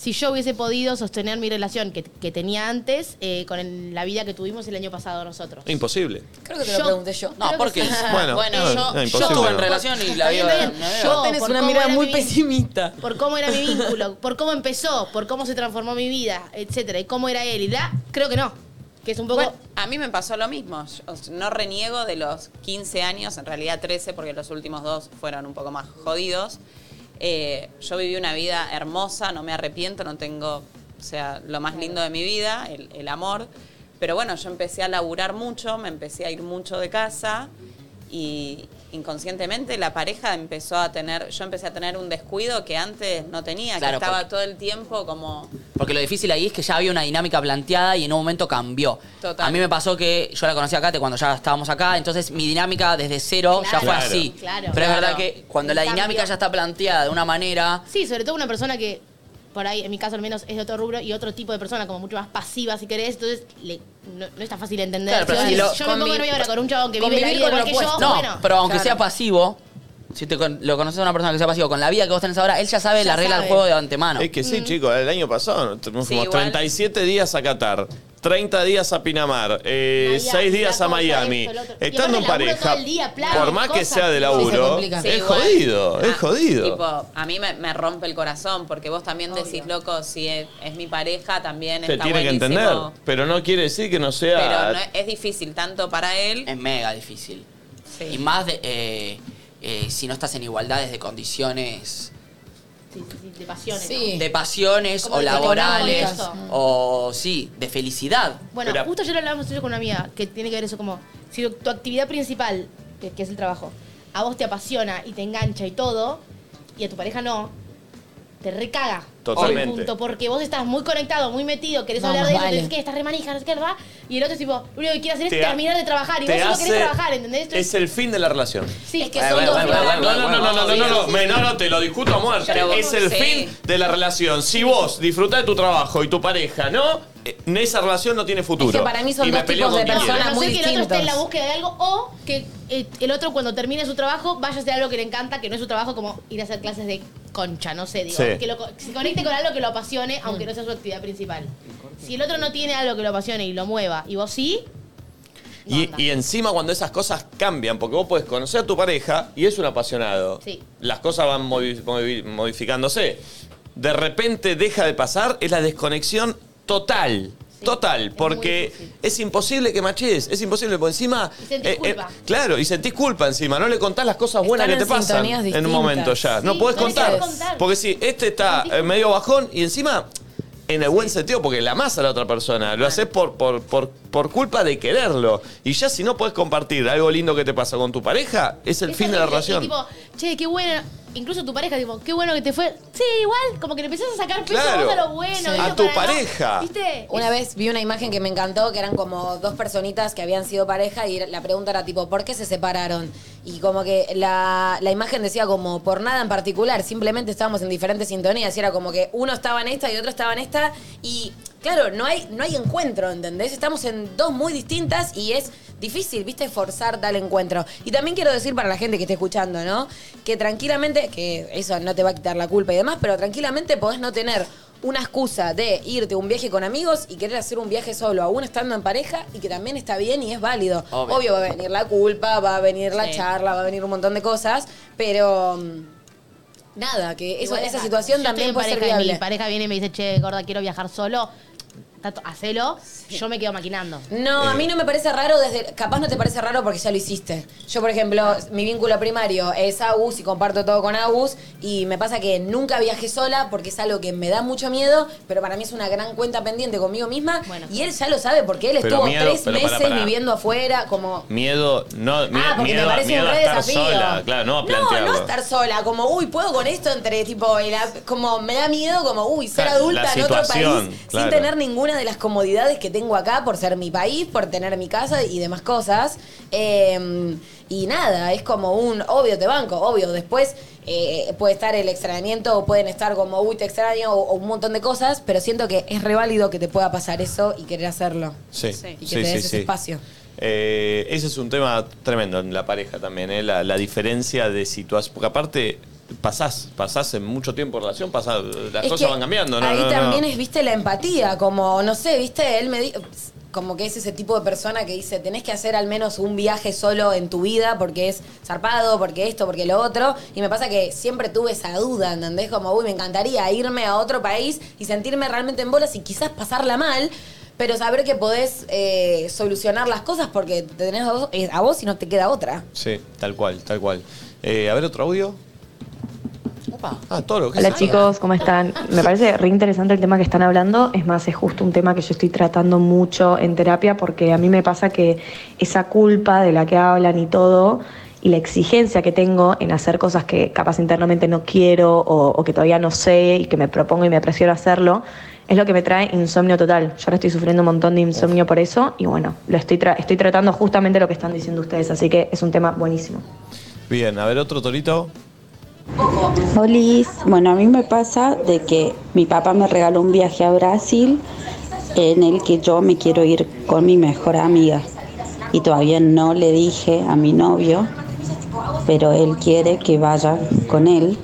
Si yo hubiese podido sostener mi relación que, que tenía antes eh, con el- la vida que tuvimos el año pasado nosotros. Imposible. Creo que te lo Yo- pregunté yo. No, Creo porque sí. [laughs] Bueno, bueno, no, yo, no, yo imposible, estuve en no. relación y la Está bien, vida. está bien. Yo- tenés por una cómo mirada era muy mi- pesimista. Por cómo era mi vínculo, por cómo empezó, por cómo se transformó mi vida, etcétera, y cómo era él y la, creo que no. Que es un poco. Bueno, a mí me pasó lo mismo. Yo no reniego de los 15 años, en realidad 13, porque los últimos dos fueron un poco más jodidos. Eh, yo viví una vida hermosa, no me arrepiento, no tengo, o sea, lo más lindo de mi vida, el, el amor. Pero bueno, yo empecé a laburar mucho, me empecé a ir mucho de casa y inconscientemente la pareja empezó a tener, yo empecé a tener un descuido que antes no tenía, Claro, que estaba porque- todo el tiempo como... Porque lo difícil ahí es que ya había una dinámica planteada y en un momento cambió. Total. A mí me pasó que yo la conocí a Kate cuando ya estábamos acá, entonces mi dinámica desde cero ya Claro. fue Claro. así. Claro. Pero es Claro. verdad que cuando la dinámica ya está planteada de una manera. Sí, sobre todo una persona que, por ahí, en mi caso al menos, es de otro rubro y otro tipo de persona, como mucho más pasiva, si querés, entonces le- no, no es tan fácil de entender. Claro, pero Yo- si lo- yo me pongo convi- novia ahora con un chabón que vive la vida con igual lo que yo. No, bueno. pero aunque claro. sea pasivo, si te con- lo conoces a una persona que sea pasivo, con la vida que vos tenés ahora, él ya sabe Ya la regla del sabe. juego de antemano. Es que sí, chicos, el año pasado nos fuimos Sí, igual. 37 días a Qatar, 30 días a Pinamar, eh, Miami, 6 días la a cosa, Miami. esto, lo otro. Y Estando en aparte laburo pareja, todo el día, planes, por más que cosas. sea de Sí, se laburo, complica. Sí, es igual. jodido, es Ah, jodido. Tipo, a mí me, me rompe el corazón porque vos también decís, loco, si es, es mi pareja, también Te está tiene que buenísimo. entender, pero no quiere decir que no sea... Pero no es, es difícil tanto para él. Es mega difícil. Sí. Y más de, eh, eh, si no estás en igualdades de condiciones Sí, sí, sí, de pasiones. Sí. de pasiones Como o laborales o sí, de felicidad. Bueno, Pero- justo ayer hablábamos eso con una amiga que tiene que ver eso como si tu actividad principal, que, que es el trabajo, a vos te apasiona y te engancha y todo, y a tu pareja no, te recaga. Totalmente. Punto, porque vos estás muy conectado, muy metido, querés Vamos, hablar de eso, vale. tenés que estás re manija, no sé qué, va, y el otro es tipo, lo único que quiere hacer es Te ha- terminar de trabajar, y te vos solo hace- querés trabajar, ¿entendés? Esto Es el fin de la relación. Sí, Es que son dos No, no, no, no, no, no, no, no, me- no, no, te lo discuto a muerte. Pero- es el sí. fin de la relación. Si vos disfrutás de tu trabajo y tu pareja, ¿no? Eh, Esa relación no tiene futuro. Es que para mí son Y me dos peleo tipos de quien quiera. personas. a no ser muy que el otro esté en la distintos. búsqueda de algo o que eh, el otro cuando termine su trabajo vaya a hacer algo que le encanta, que no es su trabajo, como ir a hacer clases de concha, no sé, digo. Sí. Que lo co- se conecte con algo que lo apasione, aunque no sea su actividad principal. Si el otro no tiene algo que lo apasione y lo mueva, y vos sí, no Y, anda. y encima cuando esas cosas cambian, porque vos podés conocer a tu pareja y es un apasionado. Sí. Las cosas van movi- movi- modificándose. De repente deja de pasar, es la desconexión total. Total, es porque es imposible que machees, es imposible, por encima... Y sentís culpa. claro, y sentís culpa encima, no le contás las cosas buenas Están que te pasan sintonías en un distintas. momento ya. no Sí, podés no le contar. podés contar. Porque si este está eh, medio bajón y encima, en el buen sentido, porque la amás a la otra persona, lo haces por, por, por por culpa de quererlo. Y ya si no puedes compartir algo lindo que te pasa con tu pareja, es el Es fin de la relación. Y tipo, che, qué bueno. Incluso tu pareja, tipo, qué bueno que te fue. Sí, igual, como que le empezás a sacar peso Claro. vos a lo bueno. Sí. ¿viste? A tu Para no- pareja. ¿Viste? Una vez vi una imagen que me encantó, que eran como dos personitas que habían sido pareja y la pregunta era tipo, ¿por qué se separaron? Y como que la, la imagen decía como, por nada en particular, simplemente estábamos en diferentes sintonías y era como que uno estaba en esta y otro estaba en esta y claro, no hay, no hay encuentro, ¿entendés? Estamos en dos muy distintas y es difícil, ¿viste? Forzar tal encuentro. Y también quiero decir para la gente que esté escuchando, ¿no? Que tranquilamente, que eso no te va a quitar la culpa y demás, pero tranquilamente podés no tener una excusa de irte a un viaje con amigos y querer hacer un viaje solo, aún estando en pareja, y que también está bien y es válido. Obvio. Obvio, va a venir la culpa, va a venir la Sí. charla, va a venir un montón de cosas, pero mm, nada, que eso, Igual, esa situación yo también estoy puede ser pareja y viable. Mi pareja viene y me dice, che, gorda, quiero viajar solo. Tato, Hacelo. Yo me quedo maquinando. No, a mí no me parece raro desde. Capaz no te parece raro porque ya lo hiciste. Yo, por ejemplo, mi vínculo primario es Agus y comparto todo con Agus. Y me pasa que nunca viajé sola porque es algo que me da mucho miedo, pero para mí es una gran cuenta pendiente conmigo misma. Bueno. Y él ya lo sabe porque él Pero estuvo miedo, tres pero meses viviendo afuera, como. Miedo, no, Ah, porque miedo, me a- parece miedo un a re estar desafío. sola, claro, no a No, plantearlo. no estar sola, como, uy, puedo con esto entre tipo, el ap- como me da miedo, como, uy, ser La- adulta la en otro situación, país claro. sin tener ninguna de las comodidades que tengo acá por ser mi país, por tener mi casa y demás cosas. Eh, y nada, es como un, obvio te banco, obvio, después eh, puede estar el extrañamiento o pueden estar como, uy, te extraño o, o un montón de cosas, pero siento que es re válido que te pueda pasar eso y querer hacerlo. Sí, Sí. Y que sí, te des sí, ese sí. espacio. Eh, ese es un tema tremendo en la pareja también, ¿eh? la, la diferencia de situación. Porque aparte, pasás, pasás en mucho tiempo en relación, pasás, las Es cosas que van cambiando, ¿no? Ahí no, no. también es, viste, la empatía, como, no sé, viste, él me dijo, como que es ese tipo de persona que dice, tenés que hacer al menos un viaje solo en tu vida porque es zarpado, porque esto, porque lo otro. Y me pasa que siempre tuve esa duda, ¿entendés? Como, uy, me encantaría irme a otro país y sentirme realmente en bolas y quizás pasarla mal. Pero saber que podés eh, solucionar las cosas porque te tenés a vos, eh, a vos y no te queda otra. Sí, tal cual, tal cual. Eh, a ver, otro audio. Opa. Ah, Toro, ¿qué Hola chicos, ¿cómo están? Me parece re interesante el tema que están hablando. Es más, es justo un tema que yo estoy tratando mucho en terapia porque a mí me pasa que esa culpa de la que hablan y todo y la exigencia que tengo en hacer cosas que capaz internamente no quiero o, o que todavía no sé y que me propongo y me prefiero hacerlo, es lo que me trae insomnio total. Yo ahora estoy sufriendo un montón de insomnio por eso y bueno, lo estoy, tra- estoy tratando justamente lo que están diciendo ustedes, así que es un tema buenísimo. Bien, a ver, otro Torito. Olis, bueno, a mí me pasa de que mi papá me regaló un viaje a Brasil en el que yo me quiero ir con mi mejor amiga. Y todavía no le dije a mi novio, pero él quiere que vaya con él.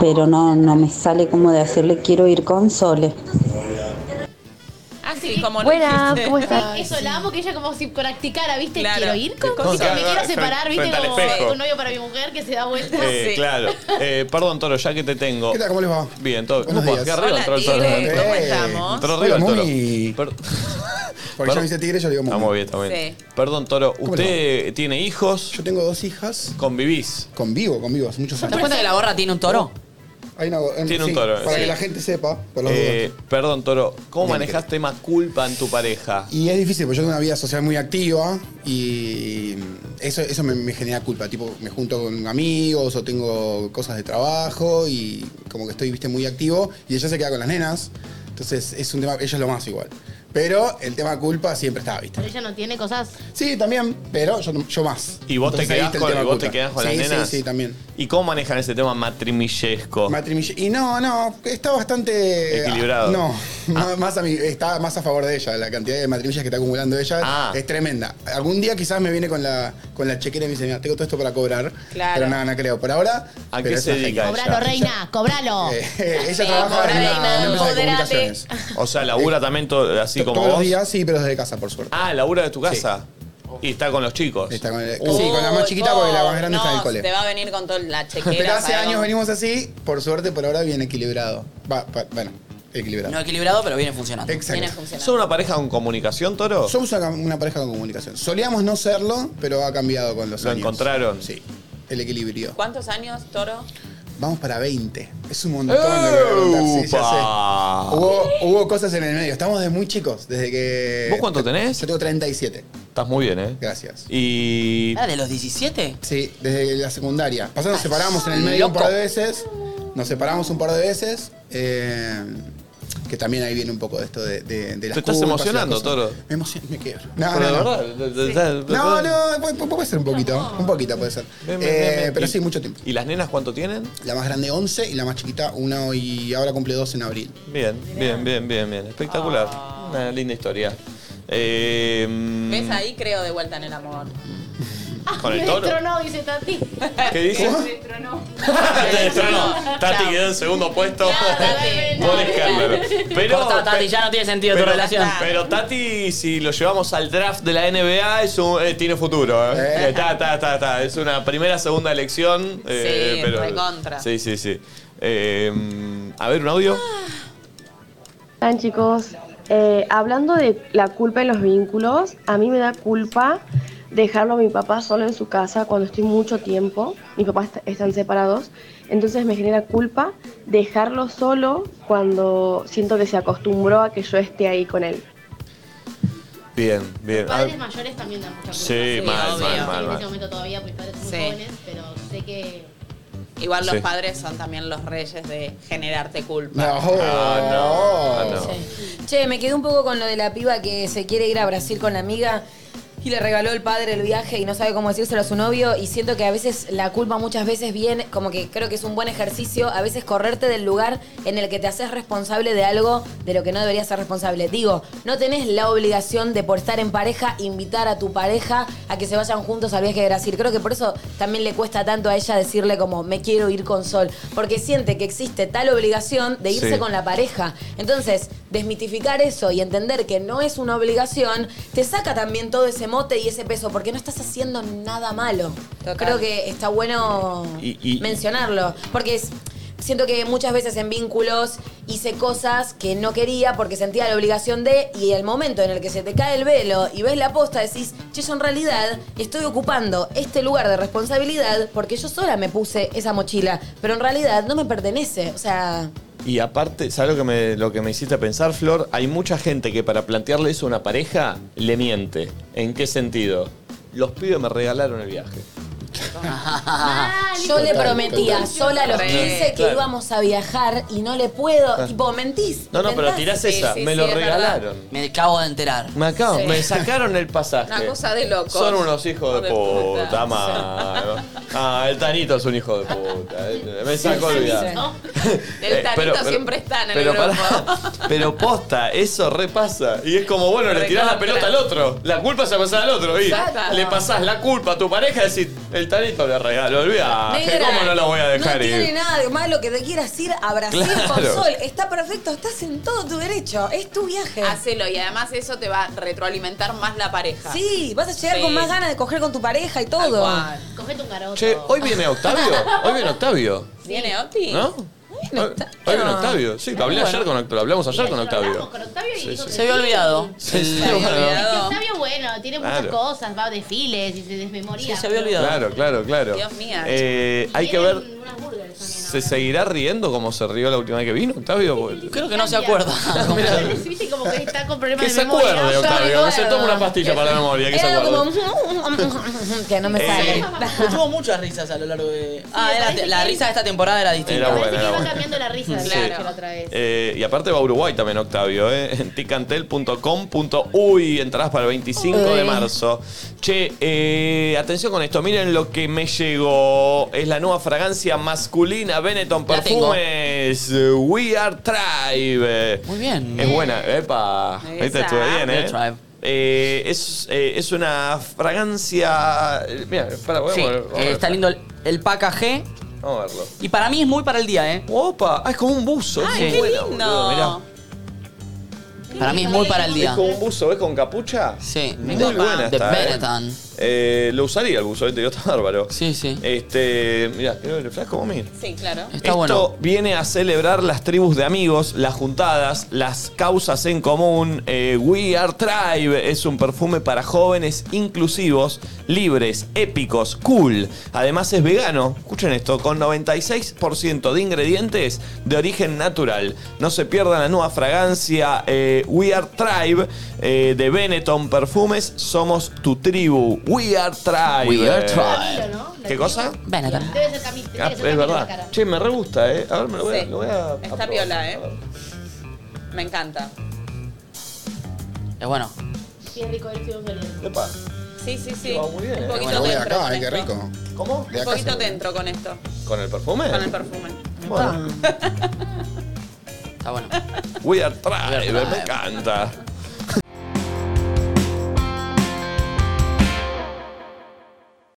Pero no, no me sale como de decirle quiero ir con Sole. Ah, sí, como Buenas, dijiste. ¿cómo están? Eso, la amo que ella como si practicara, ¿viste? Claro. Quiero ir con Con- ¿viste? Me quiero separar, ¿viste? frente al Como un novio para mi mujer que se da vuelta. Eh, Sí. Claro. Eh, perdón, Toro, ya que te tengo. ¿Qué tal? ¿Cómo les va? Bien, todo. Buenos Upa, días. qué arriba Hola, entró el Toro. Tigre, ¿cómo Eh, estamos? Entró Hola, arriba el Toro. Mumi. [laughs] Porque ya me dice tigre, yo le digo Estamos Mumi. bien, estamos bien. Sí. Perdón, Toro, ¿Cómo ¿usted tiene hijos? Yo tengo dos hijas. ¿Convivís? Convivo, convivo, hace muchos ¿Te das años. cuenta que la gorra tiene un toro? Hay una- Tiene un sí, toro, Para sí. que la gente sepa, por las Eh, dudas. perdón, Toro, ¿cómo Bien, manejás bien. tema culpa en tu pareja? Y es difícil, porque yo tengo una vida social muy activa y eso, eso me, me genera culpa. Tipo, me junto con amigos o tengo cosas de trabajo y como que estoy, viste, muy activo y ella se queda con las nenas. Entonces es un tema, ella es lo más igual. Pero el tema culpa siempre está, viste. Pero ella no tiene cosas. Sí, también, pero yo, yo más. ¿Y vos, te Entonces ahí quedás está el con, tema y vos culpa. te quedás con Sí, las sí, nenas? Sí, también. ¿Y cómo manejan ese tema matrimillesco? Matrimille- Y no, no, está bastante. Equilibrado. No, más, más a mí, está más a favor de ella. La cantidad de matrimillas que está acumulando ella Ah. es tremenda. Algún día quizás me viene con la, con la chequera y me dice, mira, tengo todo esto para cobrar. Claro. Pero nada, no creo. Por ahora. ¿A pero qué es se una dedica genia. Cobralo, reina, cobralo. Eh, [laughs] ella Sí, trabaja en una, reina, una empresa de comunicaciones. O sea, labura también to- así como Todos vos. los días, sí, pero desde casa, por suerte. Ah, labura de tu casa. Y está con los chicos. Está con el- Uh. sí, con la más chiquita porque la más grande no, está en el cole. Te va a venir con toda la [laughs] chequera. Pero hace ¿sabes? años venimos así, por suerte, por ahora bien equilibrado. Va, va- bueno, equilibrado. No equilibrado, pero viene funcionando. Exacto. Viene funcionando. ¿Son una pareja con comunicación, Toro? Somos una, una pareja con comunicación. Solíamos no serlo, pero ha cambiado con los ¿Lo años. encontraron? Sí, el equilibrio. ¿Cuántos años, Toro? Vamos para 20. Es un montón de sí, ya sé. Hubo, hubo cosas en el medio. Estamos desde muy chicos, desde que. ¿Vos cuánto tenés? Yo tengo 37. Estás muy bien, ¿eh? Gracias. Y. ¿Era de los 17? Sí, desde la secundaria. Pasó, nos separamos en el medio un par de veces. Nos separamos un par de veces. eh, que también ahí viene un poco de esto de, de, de las Te estás culpas y las emocionando, cosas. Toro. Me emociono, me quiebro. No, no, no. No, no, puede, puede ser un poquito. Un poquito puede ser. Eh. Pero ¿Y- sí, mucho tiempo. ¿Y las nenas cuánto tienen? La más grande 11 y la más chiquita una y ahora cumple 2 en abril. Bien, bien, bien, bien, bien. Espectacular. Una linda historia. Eh, mm, ¿Ves ahí? Creo de vuelta en el amor. [laughs] ¿Con el Me toro? destronó, dice Tati. ¿Qué dice? Me destronó. Te destronó. Tati Chao. quedó en segundo puesto. Tati. Por [laughs] escándalo. Pero, Corta, Tati, ya no tiene sentido tu pero- relación. Pero Tati, si lo llevamos al draft de la NBA, es un- eh, tiene futuro. ¿eh? Eh. Está, está, está, está. Es una primera, segunda elección. eh, Sí, pero, recontra. Sí, sí, sí. Eh, a ver, un audio. Hola chicos, Eh, hablando de la culpa en los vínculos, a mí me da culpa dejarlo a mi papá solo en su casa cuando estoy mucho tiempo. Mis papás est- están separados, entonces me genera culpa dejarlo solo cuando siento que se acostumbró a que yo esté ahí con él. Bien, bien. Ah, Padres mayores también dan mucha culpa. Sí, mal, obvio. mal, En mal, este mal. momento todavía, mis padres son muy Sí. jóvenes, pero sé que Igual los Sí. padres son también los reyes de generarte culpa. No, Ah, no. Ah, no. Sí. Che, me quedé un poco con lo de la piba que se quiere ir a Brasil con la amiga y le regaló el padre el viaje y no sabe cómo decírselo a su novio y siento que a veces la culpa muchas veces viene, como que creo que es un buen ejercicio, a veces correrte del lugar en el que te haces responsable de algo de lo que no deberías ser responsable. Digo, no tenés la obligación de por estar en pareja invitar a tu pareja a que se vayan juntos al viaje de Brasil. Creo que por eso también le cuesta tanto a ella decirle como me quiero ir con Sol, porque siente que existe tal obligación de irse Sí. con la pareja. Entonces, desmitificar eso y entender que no es una obligación, te saca también todo ese mote y ese peso, porque no estás haciendo nada malo. Total. Creo que está bueno Y- y- mencionarlo, porque es- siento que muchas veces en vínculos hice cosas que no quería porque sentía la obligación de, y el momento en el que se te cae el velo y ves la posta, decís, che, yo en realidad estoy ocupando este lugar de responsabilidad porque yo sola me puse esa mochila, pero en realidad no me pertenece, o sea... Y aparte, ¿sabes lo que, me, lo que me hiciste pensar, Flor? Hay mucha gente que para plantearle eso a una pareja le miente. ¿En qué sentido? Los pibes me regalaron el viaje. Yo le prometía sola a los Re, 15 que claro. íbamos a viajar y no le puedo. Tipo, mentís. No, no, pero inventás. tirás esa. sí, me sí, lo es verdad. regalaron. Me acabo de enterar. Me acabo, Sí. me sacaron el pasaje. Una cosa de locos. Son unos hijos de puta, mano. Ah, el Tanito es un hijo de puta. eh. Me saco olvidar. [laughs] El Eh, tanito pero- pero- siempre está en el pero grupo. pará, pero posta, eso repasa. Y es como, bueno, le tirás la pelota al otro. La culpa se pasa al otro. Y Exacto. le pasás la culpa a tu pareja y decís, el Tanito le regaló el viaje. Negra, ¿Cómo no lo voy a dejar No ir? tiene nada de malo que te quieras ir a Brasil con Claro. Sol. Está perfecto, estás en todo tu derecho. Es tu viaje. Hacelo y además eso te va a retroalimentar más la pareja. Sí, vas a llegar Sí. con más ganas de coger con tu pareja y todo. cogete un garoto. Che, hoy viene Octavio. Hoy viene Octavio. ¿Viene Oti? ¿No? Hoy, hoy viene Octavio. Sí, hablé ayer con Octavio. Hablamos ayer con Octavio. con Octavio y dijo que Se había olvidado. Sí, sí, bueno. Octavio, bueno, tiene muchas Claro. cosas, va a desfiles y se desmemoria. Sí, se había olvidado. Claro, claro, claro. Dios mío. Eh, hay que ver. ¿Se seguirá riendo como se rió la última vez que vino, Octavio? Creo que no se acuerda. [laughs] Viste como que está con problemas Que de se memoria. acuerde, Octavio. Que se tome una pastilla para la memoria. Que se Era acuerde. como... [laughs] [laughs] que no me Eh, sale. Tuvo muchas risas a lo largo de. Ah, era- la risa de esta temporada era distinta. Era buena, era buena. Cambiando la risa de Sí. la que la otra vez. Eh, y aparte va a Uruguay también, Octavio, ¿eh? [laughs] En ticantel.com.uy, entradas para el 25 de marzo. Che, eh, atención con esto, miren lo que me llegó. Es la nueva fragancia masculina Benetton. Perfumes We Are Tribe. Muy bien. Es buena, epa. Ahí te estuve bien, ¿eh? Tribe. Eh, es, eh, es una fragancia. Mira, espera, voy a Sí, a eh, ver. está lindo el, el packagé. Vamos a verlo. Y para mí es muy para el día, ¿eh? Opa, ah, es como un buzo. Ay, es qué lindo. boludo, mirá. Para mí es muy para el Es día. como un buzo, ¿ves? Con capucha. Sí, Muy de- buena de está, ¿eh? Benetton. Eh, lo usaría el buzo, este, está bárbaro. Sí, sí. Este, le flas como mir. Sí, claro. Está Esto bueno. viene a celebrar las tribus de amigos, las juntadas, las causas en común. Eh, We Are Tribe es un perfume para jóvenes inclusivos, libres, épicos, cool. Además es vegano, escuchen esto, con 96% de ingredientes de origen natural. No se pierdan la nueva fragancia eh, We Are Tribe eh, de Benetton Perfumes. Somos tu tribu. We Are Tribe. We Are Tribe. ¿Qué cosa? Benetton. Debe ser camisa. Ah, es verdad. Che, me re gusta, ¿eh? A ver, me lo voy a. Sí. Lo voy a Está aprobar. piola, ¿eh? Me encanta. Es bueno. Sí, es rico, el Epa. Sí, sí, sí. Va muy bien, Un ¿eh? poquito Bueno, voy de dentro acá, ay, qué rico. ¿Cómo? Un poquito dentro con esto. ¿Con el perfume? Con el perfume. Bueno. [laughs] Está bueno. We Are Tribe, me encanta.